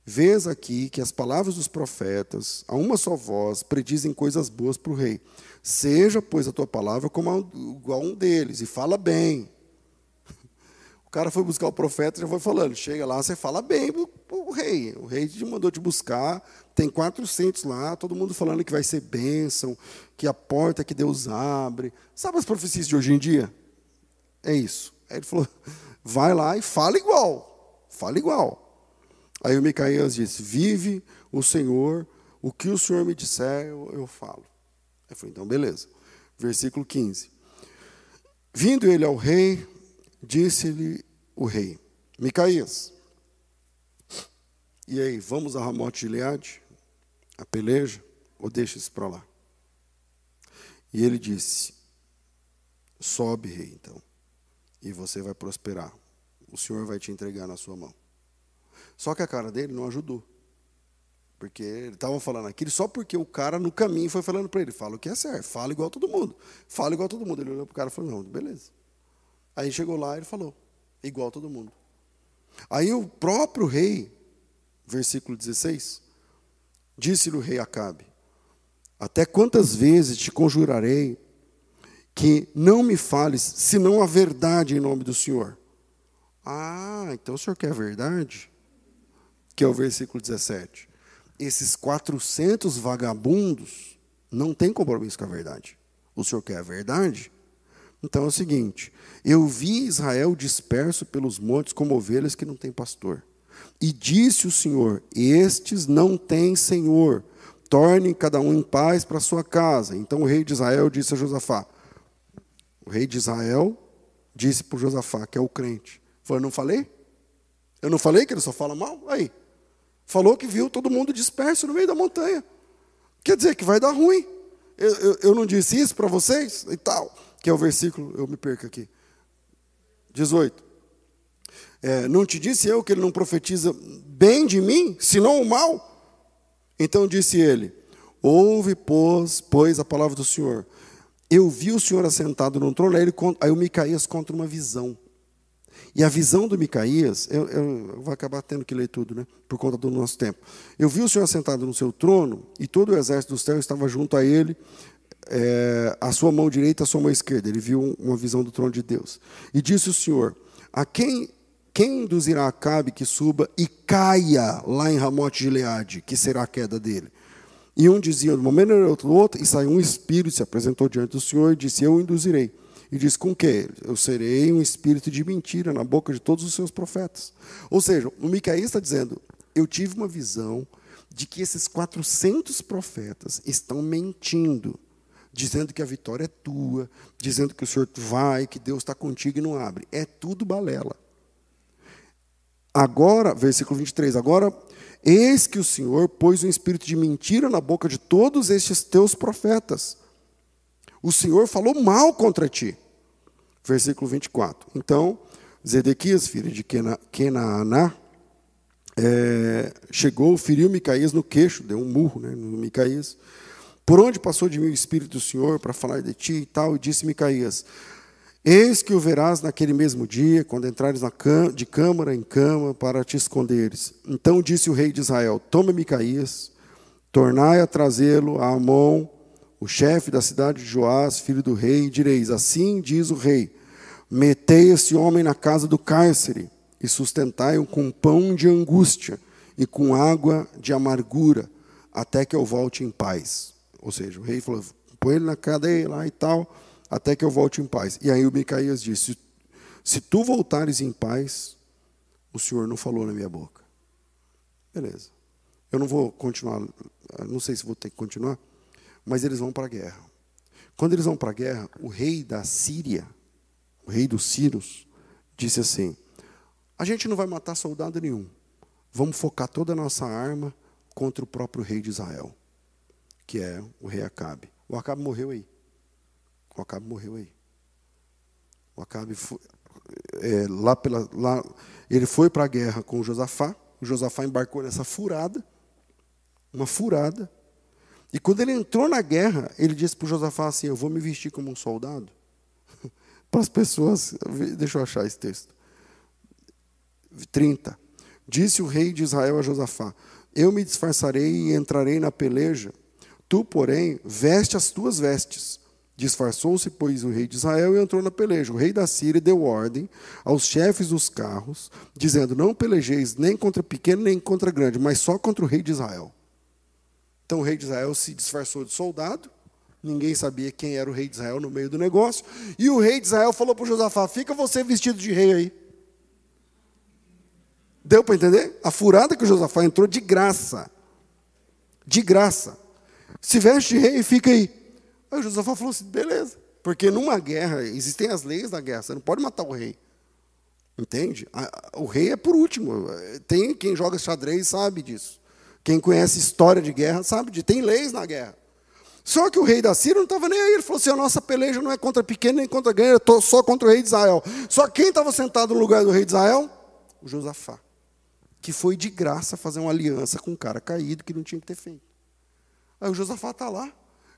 Vês aqui que as palavras dos profetas, a uma só voz, predizem coisas boas para o rei. Seja, pois, a tua palavra como a, igual a um deles, e fala bem. <laughs> O cara foi buscar o profeta e já foi falando. Chega lá, você fala bem para o rei. O rei te mandou te buscar, tem 400 lá, todo mundo falando que vai ser bênção, que a porta que Deus abre. Sabe as profecias de hoje em dia? É isso. Aí ele falou: <laughs> vai lá e fala igual. Fala igual. Aí o Micaías disse: Vive o Senhor, o que o Senhor me disser, eu, eu falo. Aí falou: então, beleza. Versículo 15. Vindo ele ao rei, Disse-lhe o rei, Micaías, e aí, vamos a Ramote Gileade? A peleja? Ou deixa isso para lá? E ele disse, sobe, rei, então, e você vai prosperar. O Senhor vai te entregar na sua mão. Só que a cara dele não ajudou. Porque ele estava falando aquilo só porque o cara no caminho foi falando para ele: fala o que é certo, fala igual todo mundo. Fala igual todo mundo. Ele olhou para o cara e falou: não, beleza. Aí chegou lá e ele falou, igual todo mundo. Aí o próprio rei, versículo 16, disse-lhe o rei Acabe: Até quantas vezes te conjurarei que não me fales senão a verdade em nome do Senhor? Ah, então o senhor quer a verdade? Que é o versículo 17. Esses 400 vagabundos não têm compromisso com a verdade. O senhor quer a verdade? Então é o seguinte: eu vi Israel disperso pelos montes como ovelhas que não têm pastor. E disse o Senhor: Estes não têm senhor. Tornem cada um em paz para sua casa. Então o rei de Israel disse a Josafá: O rei de Israel disse para Josafá, que é o crente: Falou, não falei? Eu não falei que ele só fala mal? Aí. Falou que viu todo mundo disperso no meio da montanha. Quer dizer que vai dar ruim. Eu, eu, eu não disse isso para vocês e tal que é o versículo, eu me perco aqui. 18. É, não te disse eu que ele não profetiza bem de mim, senão o mal? Então disse ele: Ouve, pois, pois a palavra do Senhor. Eu vi o Senhor assentado no trono, aí, ele, aí o Micaías conta uma visão. E a visão do Micaías, eu, eu, vou acabar tendo que ler tudo, né? Por conta do nosso tempo. Eu vi o Senhor assentado no seu trono, e todo o exército do céu estava junto a ele, é, a sua mão direita, a sua mão esquerda. Ele viu uma visão do trono de Deus. E disse o Senhor: A quem, quem induzirá Acabe que suba e caia lá em Ramote Gileade, que será a queda dele? E um dizia de uma maneira, outro outro, e saiu um espírito, se apresentou diante do Senhor e disse: Eu induzirei. E disse: Com que? Eu serei um espírito de mentira na boca de todos os seus profetas. Ou seja, o Micaías está dizendo: Eu tive uma visão de que esses 400 profetas estão mentindo dizendo que a vitória é tua, dizendo que o Senhor vai, que Deus está contigo e não abre. É tudo balela. Agora, versículo 23, agora, eis que o Senhor pôs um espírito de mentira na boca de todos estes teus profetas. O Senhor falou mal contra ti. Versículo 24. Então, Zedequias, filho de Kenaaná, é, chegou, feriu Micaías no queixo, deu um murro né, no Micaías. Por onde passou de mim o Espírito do Senhor para falar de ti e tal, e disse Micaías: Eis que o verás naquele mesmo dia, quando entrares de câmara em cama para te esconderes. Então disse o rei de Israel: Toma Micaías, tornai a trazê-lo a Amon, o chefe da cidade de Joás, filho do rei, e direis: Assim diz o rei: Metei esse homem na casa do cárcere e sustentai-o com pão de angústia e com água de amargura, até que eu volte em paz. Ou seja, o rei falou: põe ele na cadeia lá e tal até que eu volte em paz. E aí o Micaías disse: Se tu voltares em paz, o Senhor não falou na minha boca. Beleza. Eu não vou continuar, não sei se vou ter que continuar, mas eles vão para a guerra. Quando eles vão para a guerra, o rei da Síria, o rei dos Círios, disse assim: A gente não vai matar soldado nenhum. Vamos focar toda a nossa arma contra o próprio rei de Israel, que é o rei Acabe. O Acabe morreu aí. O Acabe morreu aí. O Acabe foi, é, lá pela, lá, ele foi para a guerra com Josafá. O Josafá embarcou nessa furada, uma furada. E quando ele entrou na guerra, ele disse para Josafá assim: Eu vou me vestir como um soldado. <laughs> para as pessoas. Deixa eu achar esse texto. 30. Disse o rei de Israel a Josafá: Eu me disfarçarei e entrarei na peleja. Tu, porém, veste as tuas vestes Disfarçou-se, pois, o rei de Israel e entrou na peleja. O rei da Síria deu ordem aos chefes dos carros, dizendo: Não pelejeis nem contra pequeno nem contra grande, mas só contra o rei de Israel. Então o rei de Israel se disfarçou de soldado, ninguém sabia quem era o rei de Israel no meio do negócio, e o rei de Israel falou para Josafá: Fica você vestido de rei aí. Deu para entender? A furada que o Josafá entrou de graça. De graça. Se veste de rei e fica aí. Aí o Josafá falou assim: beleza. Porque numa guerra, existem as leis da guerra, você não pode matar o rei. Entende? O rei é por último. Tem quem joga xadrez sabe disso. Quem conhece história de guerra sabe de tem leis na guerra. Só que o rei da Síria não estava nem aí. Ele falou assim: a nossa peleja não é contra pequeno nem contra grande, estou só contra o rei de Israel. Só quem estava sentado no lugar do rei de Israel? O Josafá. Que foi de graça fazer uma aliança com um cara caído que não tinha que ter feito. Aí o Josafá está lá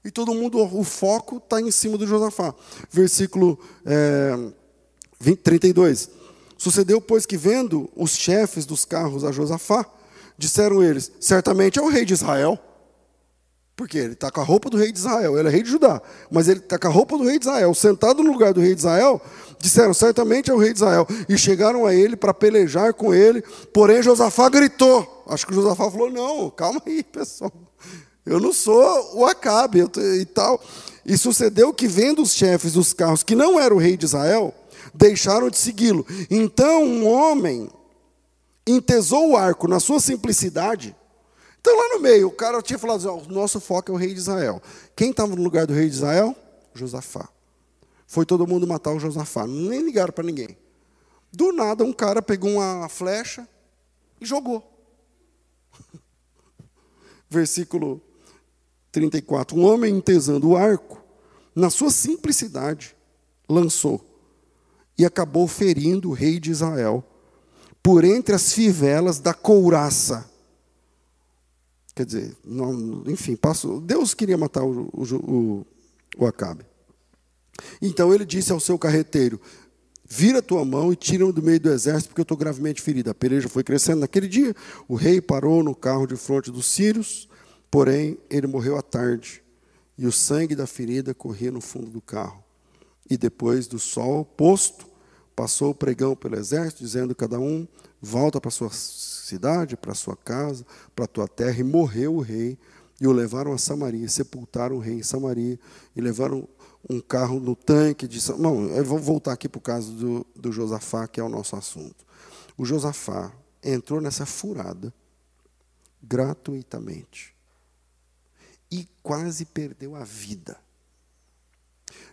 e todo mundo, o foco está em cima do Josafá. Versículo é, 20, 32. Sucedeu, pois, que vendo os chefes dos carros a Josafá, disseram eles: certamente é o rei de Israel. Porque ele está com a roupa do rei de Israel, ele é rei de Judá, mas ele está com a roupa do rei de Israel, sentado no lugar do rei de Israel, disseram, certamente é o rei de Israel, e chegaram a ele para pelejar com ele, porém Josafá gritou, acho que Josafá falou, não, calma aí pessoal, eu não sou o Acabe e tal. E sucedeu que, vendo os chefes dos carros, que não era o rei de Israel, deixaram de segui-lo. Então um homem entesou o arco na sua simplicidade. Então, lá no meio, o cara tinha falado: assim, o nosso foco é o rei de Israel. Quem estava no lugar do rei de Israel? Josafá. Foi todo mundo matar o Josafá. Nem ligaram para ninguém. Do nada, um cara pegou uma flecha e jogou. <laughs> Versículo 34. Um homem entesando o arco, na sua simplicidade, lançou e acabou ferindo o rei de Israel por entre as fivelas da couraça. Quer dizer, não, enfim, passou, Deus queria matar o, o, o, o Acabe. Então ele disse ao seu carreteiro: Vira tua mão e tira-me do meio do exército, porque eu estou gravemente ferido. A peleja foi crescendo. Naquele dia, o rei parou no carro de fronte dos sírios Porém, ele morreu à tarde, e o sangue da ferida corria no fundo do carro. E depois do sol posto, passou o pregão pelo exército, dizendo cada um: volta para sua cidade, para sua casa, para a tua terra. E morreu o rei, e o levaram a Samaria, sepultaram o rei em Samaria, e levaram um carro no tanque de. Não, eu vou voltar aqui para o caso do, do Josafá, que é o nosso assunto. O Josafá entrou nessa furada gratuitamente e quase perdeu a vida.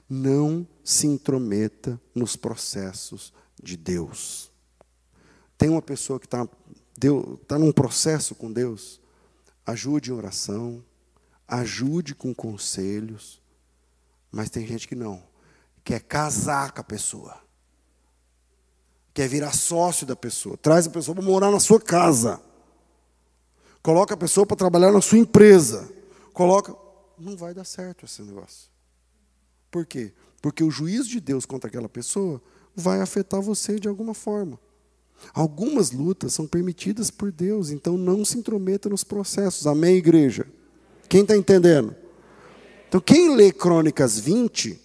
Não se intrometa nos processos de Deus. tem uma pessoa que está tá num processo com Deus, ajude em oração, ajude com conselhos, mas tem gente que não, quer casar com a pessoa, quer virar sócio da pessoa, traz a pessoa para morar na sua casa, coloca a pessoa para trabalhar na sua empresa, coloca. Não vai dar certo esse negócio. Por quê? Porque o juízo de Deus contra aquela pessoa vai afetar você de alguma forma. Algumas lutas são permitidas por Deus, então não se intrometa nos processos. Amém, igreja? Quem está entendendo? Então, quem lê Crônicas 20,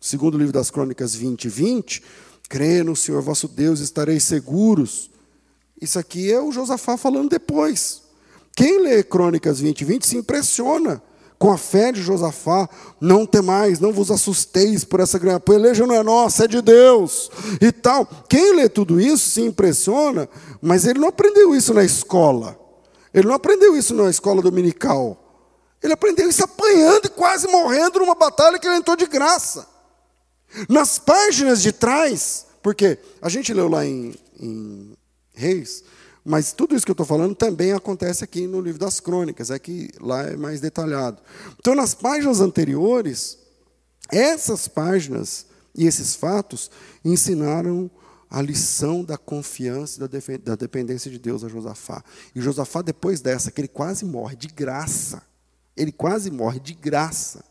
segundo o livro das Crônicas 20, 20, crê no Senhor vosso Deus, estareis seguros. Isso aqui é o Josafá falando depois. Quem lê Crônicas 20, 20 se impressiona com a fé de Josafá, não temais, não vos assusteis por essa grande, a peleja não é nossa, é de Deus, e tal. Quem lê tudo isso se impressiona, mas ele não aprendeu isso na escola, ele não aprendeu isso na escola dominical, ele aprendeu isso apanhando e quase morrendo numa batalha que ele entrou de graça. Nas páginas de trás, porque a gente leu lá em, em Reis, mas tudo isso que eu estou falando também acontece aqui no livro das crônicas, é que lá é mais detalhado. Então, nas páginas anteriores, essas páginas e esses fatos ensinaram a lição da confiança e da dependência de Deus a Josafá. E Josafá, depois dessa, que ele quase morre de graça, ele quase morre de graça,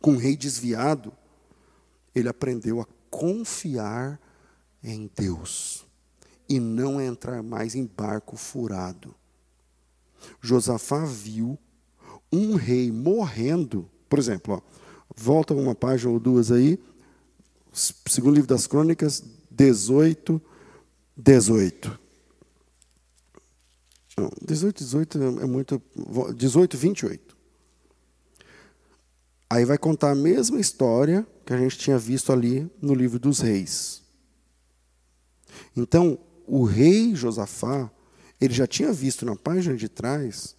com um rei desviado, ele aprendeu a confiar em Deus e não entrar mais em barco furado. Josafá viu um rei morrendo, por exemplo, ó, volta uma página ou duas aí, segundo livro das crônicas, 18, 18. Não, 18, 18 é muito. 18, 28. Aí vai contar a mesma história que a gente tinha visto ali no livro dos reis. Então, o rei Josafá, ele já tinha visto na página de trás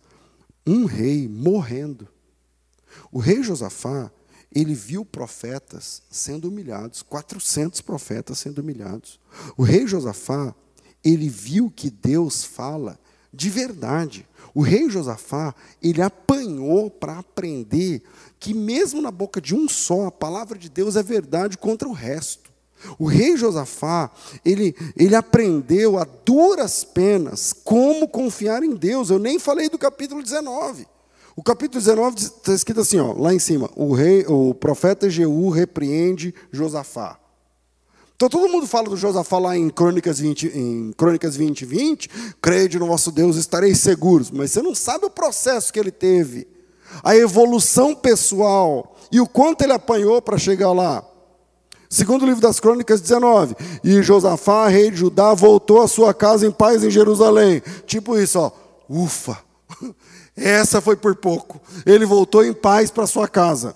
um rei morrendo. O rei Josafá, ele viu profetas sendo humilhados, 400 profetas sendo humilhados. O rei Josafá, ele viu que Deus fala de verdade. O rei Josafá, ele apanhou para aprender que mesmo na boca de um só, a palavra de Deus é verdade contra o resto. O rei Josafá, ele, ele aprendeu a duras penas como confiar em Deus. Eu nem falei do capítulo 19. O capítulo 19 está escrito assim, ó, lá em cima: o, rei, o profeta Jeú repreende Josafá. Então todo mundo fala do Josafá lá em Crônicas 20, em Crônicas 20, 20, crede no vosso Deus, estareis seguros. Mas você não sabe o processo que ele teve, a evolução pessoal e o quanto ele apanhou para chegar lá. Segundo livro das Crônicas 19. E Josafá, rei de Judá, voltou à sua casa em paz em Jerusalém. Tipo isso, ó. Ufa! <laughs> Essa foi por pouco. Ele voltou em paz para sua casa.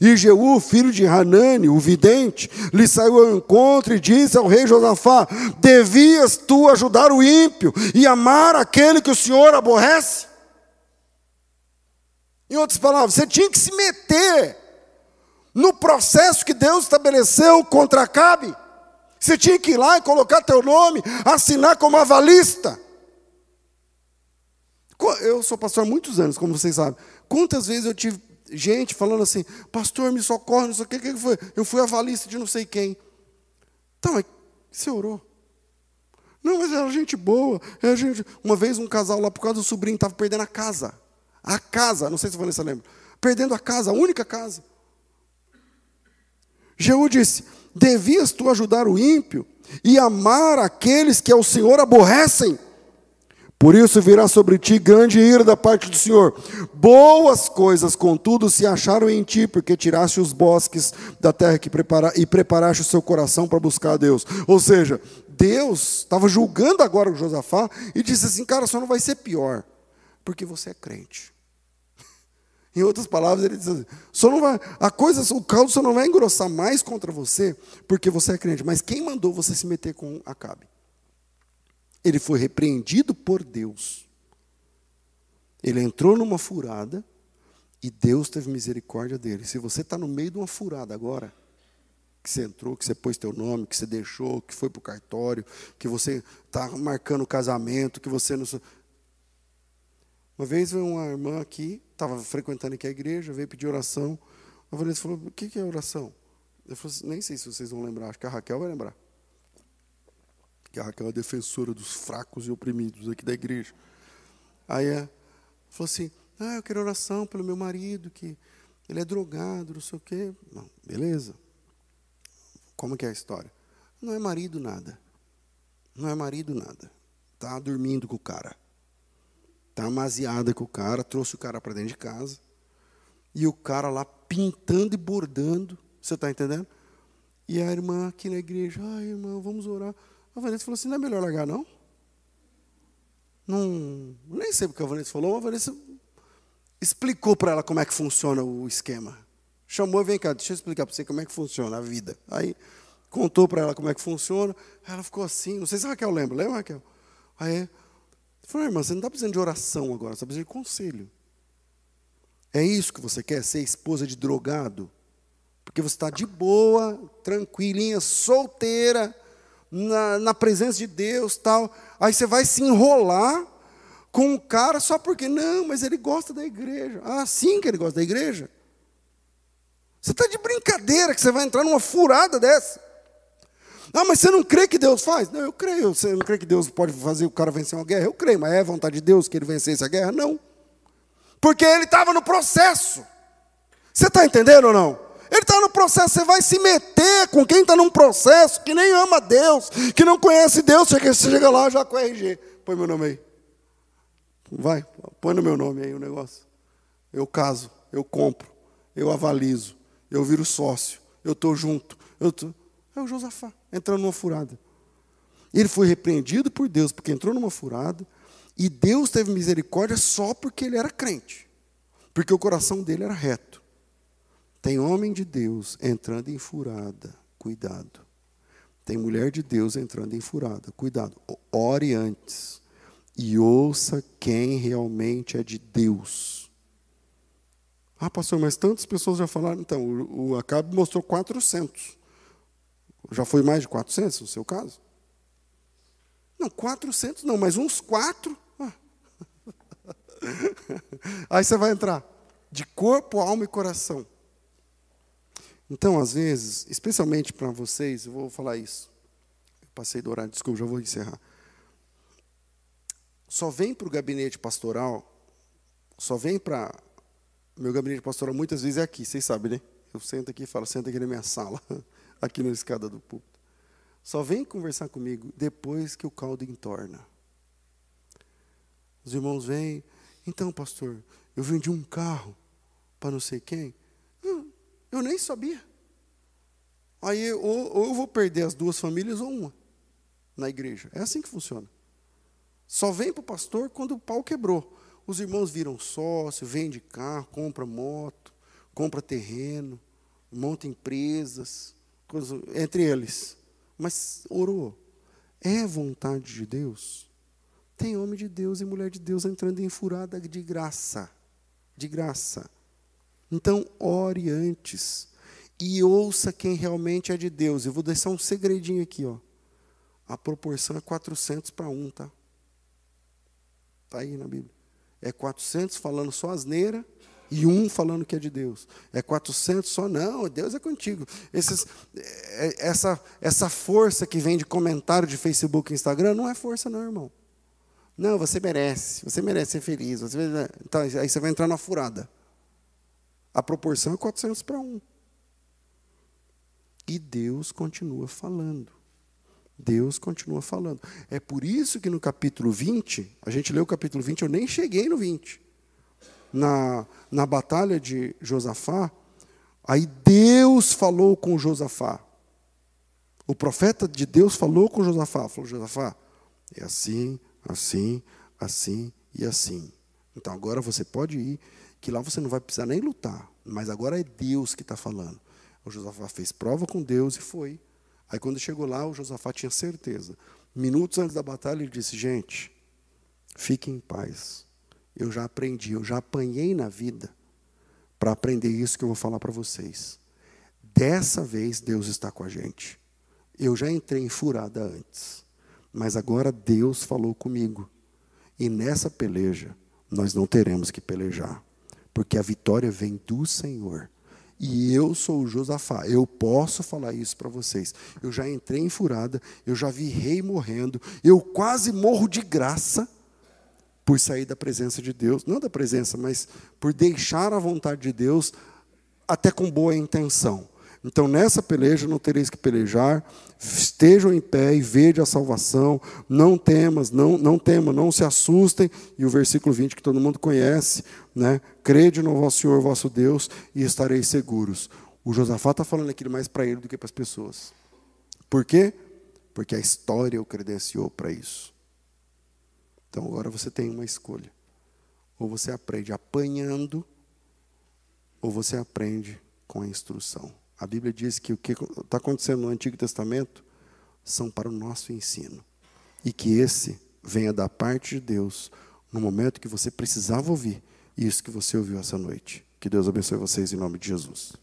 E Jeú, filho de Hanani, o vidente, lhe saiu ao encontro e disse ao rei Josafá: Devias tu ajudar o ímpio e amar aquele que o Senhor aborrece? Em outras palavras, você tinha que se meter no processo que Deus estabeleceu contra Acabe. Você tinha que ir lá e colocar teu nome, assinar como avalista. Eu sou pastor há muitos anos, como vocês sabem. Quantas vezes eu tive gente falando assim, pastor, me socorre, não sei o que, que foi? Eu fui avalista de não sei quem. Então, mas você orou? Não, mas era gente boa. Era gente... Uma vez um casal lá, por causa do sobrinho, estava perdendo a casa. A casa, não sei se a Vanessa lembra. Perdendo a casa, a única casa. Jeú disse: Devias tu ajudar o ímpio e amar aqueles que ao Senhor aborrecem. Por isso virá sobre ti grande ira da parte do Senhor. Boas coisas, contudo, se acharam em ti, porque tiraste os bosques da terra que prepara, e preparaste o seu coração para buscar a Deus. Ou seja, Deus estava julgando agora o Josafá e disse assim: Cara, só não vai ser pior, porque você é crente. Em outras palavras, ele diz assim, só não vai, a coisa, o caldo só não vai engrossar mais contra você, porque você é crente. Mas quem mandou você se meter com Acabe? Ele foi repreendido por Deus. Ele entrou numa furada e Deus teve misericórdia dele. Se você está no meio de uma furada agora, que você entrou, que você pôs teu nome, que você deixou, que foi para o cartório, que você está marcando o casamento, que você não. Uma vez veio uma irmã aqui, estava frequentando aqui a igreja, veio pedir oração. A Vanessa falou: O que é oração? Eu falei assim, nem sei se vocês vão lembrar, acho que a Raquel vai lembrar. Que a Raquel é a defensora dos fracos e oprimidos aqui da igreja. Aí ela falou assim: Ah, eu quero oração pelo meu marido, que ele é drogado, não sei o quê. Não, beleza. Como que é a história? Não é marido nada. Não é marido nada. Está dormindo com o cara. Está amaziada com o cara, trouxe o cara para dentro de casa. E o cara lá pintando e bordando. Você está entendendo? E a irmã aqui na igreja, ai, irmã, vamos orar. A Vanessa falou assim: não é melhor largar, não? Não, nem sei o que a Vanessa falou, mas a Vanessa explicou para ela como é que funciona o esquema. Chamou, vem cá, deixa eu explicar para você como é que funciona a vida. Aí contou para ela como é que funciona. Ela ficou assim, não sei se a Raquel lembra, lembra, Raquel? Aí, falou, irmã, você não está precisando de oração agora, você está precisando de conselho. É isso que você quer, ser esposa de drogado? Porque você está de boa, tranquilinha, solteira, na, na presença de Deus, tal. Aí você vai se enrolar com um cara só porque, não, mas ele gosta da igreja. Ah, sim que ele gosta da igreja? Você está de brincadeira que você vai entrar numa furada dessa. Ah, mas você não crê que Deus faz? Não, eu creio. Você não crê que Deus pode fazer o cara vencer uma guerra? Eu creio, mas é vontade de Deus que ele vencesse a guerra? Não. Porque ele estava no processo. Você está entendendo ou não? Ele está no processo, você vai se meter com quem está num processo que nem ama Deus, que não conhece Deus, você chega lá já com RG. Põe meu nome aí. Vai, põe no meu nome aí o negócio. Eu caso, eu compro, eu avalizo, eu viro sócio, eu estou junto. Eu tô... É o Josafá, entrando numa furada. Ele foi repreendido por Deus porque entrou numa furada, e Deus teve misericórdia só porque ele era crente, porque o coração dele era reto. Tem homem de Deus entrando em furada, cuidado. Tem mulher de Deus entrando em furada, cuidado. Ore antes e ouça quem realmente é de Deus. Ah, pastor, mas tantas pessoas já falaram. Então, o, Acabe mostrou 400. Já foi mais de 400 no seu caso? Não, 400 não, mas uns quatro. <laughs> Aí você vai entrar de corpo, alma e coração. Então, às vezes, especialmente para vocês, eu vou falar isso. Eu passei do horário, desculpa, já vou encerrar. Só vem para o gabinete pastoral, só vem para. Meu gabinete pastoral muitas vezes é aqui, vocês sabem, né? Eu sento aqui e falo, senta aqui na minha sala, <laughs> aqui na escada do púlpito. Só vem conversar comigo depois que o caldo entorna. Os irmãos vêm, então, pastor, eu vendi um carro para não sei quem. Eu nem sabia. Aí ou, ou eu vou perder as duas famílias ou uma na igreja. É assim que funciona. Só vem para o pastor quando o pau quebrou. Os irmãos viram sócio, vende carro, compra moto, compra terreno, monta empresas, entre eles. Mas orou. É vontade de Deus? Tem homem de Deus e mulher de Deus entrando em furada de graça. De graça. Então, ore antes e ouça quem realmente é de Deus. Eu vou deixar um segredinho aqui, ó. A proporção é 400 para 1, tá? Está aí na Bíblia. É 400 falando só asneira e um falando que é de Deus. É 400 só, não, Deus é contigo. Esses, é, essa, essa força que vem de comentário de Facebook e Instagram não é força, não, irmão. Não, você merece, você merece ser feliz. Você, então, aí você vai entrar na furada. A proporção é 400 para 1. E Deus continua falando. Deus continua falando. É por isso que no capítulo 20, a gente leu o capítulo 20, eu nem cheguei no 20. Na, na batalha de Josafá, aí Deus falou com Josafá. O profeta de Deus falou com Josafá. Falou, Josafá, é assim, assim, assim e assim. Então agora você pode ir que lá você não vai precisar nem lutar, mas agora é Deus que está falando. O Josafá fez prova com Deus e foi. Aí quando chegou lá, o Josafá tinha certeza. Minutos antes da batalha, ele disse: Gente, fiquem em paz. Eu já aprendi, eu já apanhei na vida para aprender isso que eu vou falar para vocês. Dessa vez Deus está com a gente. Eu já entrei em furada antes, mas agora Deus falou comigo. E nessa peleja, nós não teremos que pelejar, porque a vitória vem do Senhor. E eu sou o Josafá, eu posso falar isso para vocês. Eu já entrei em furada, eu já vi rei morrendo, eu quase morro de graça por sair da presença de Deus, não da presença, mas por deixar a vontade de Deus, até com boa intenção. Então, nessa peleja não tereis que pelejar, estejam em pé e vede a salvação, não temas, não, não temam, não se assustem. E o versículo 20 que todo mundo conhece, né? Crede no vosso Senhor, vosso Deus, e estareis seguros. O Josafá está falando aquilo mais para ele do que para as pessoas. Por quê? Porque a história o credenciou para isso. Então agora você tem uma escolha. Ou você aprende apanhando, ou você aprende com a instrução. A Bíblia diz que o que está acontecendo no Antigo Testamento são para o nosso ensino. E que esse venha da parte de Deus no momento que você precisava ouvir isso que você ouviu essa noite. Que Deus abençoe vocês em nome de Jesus.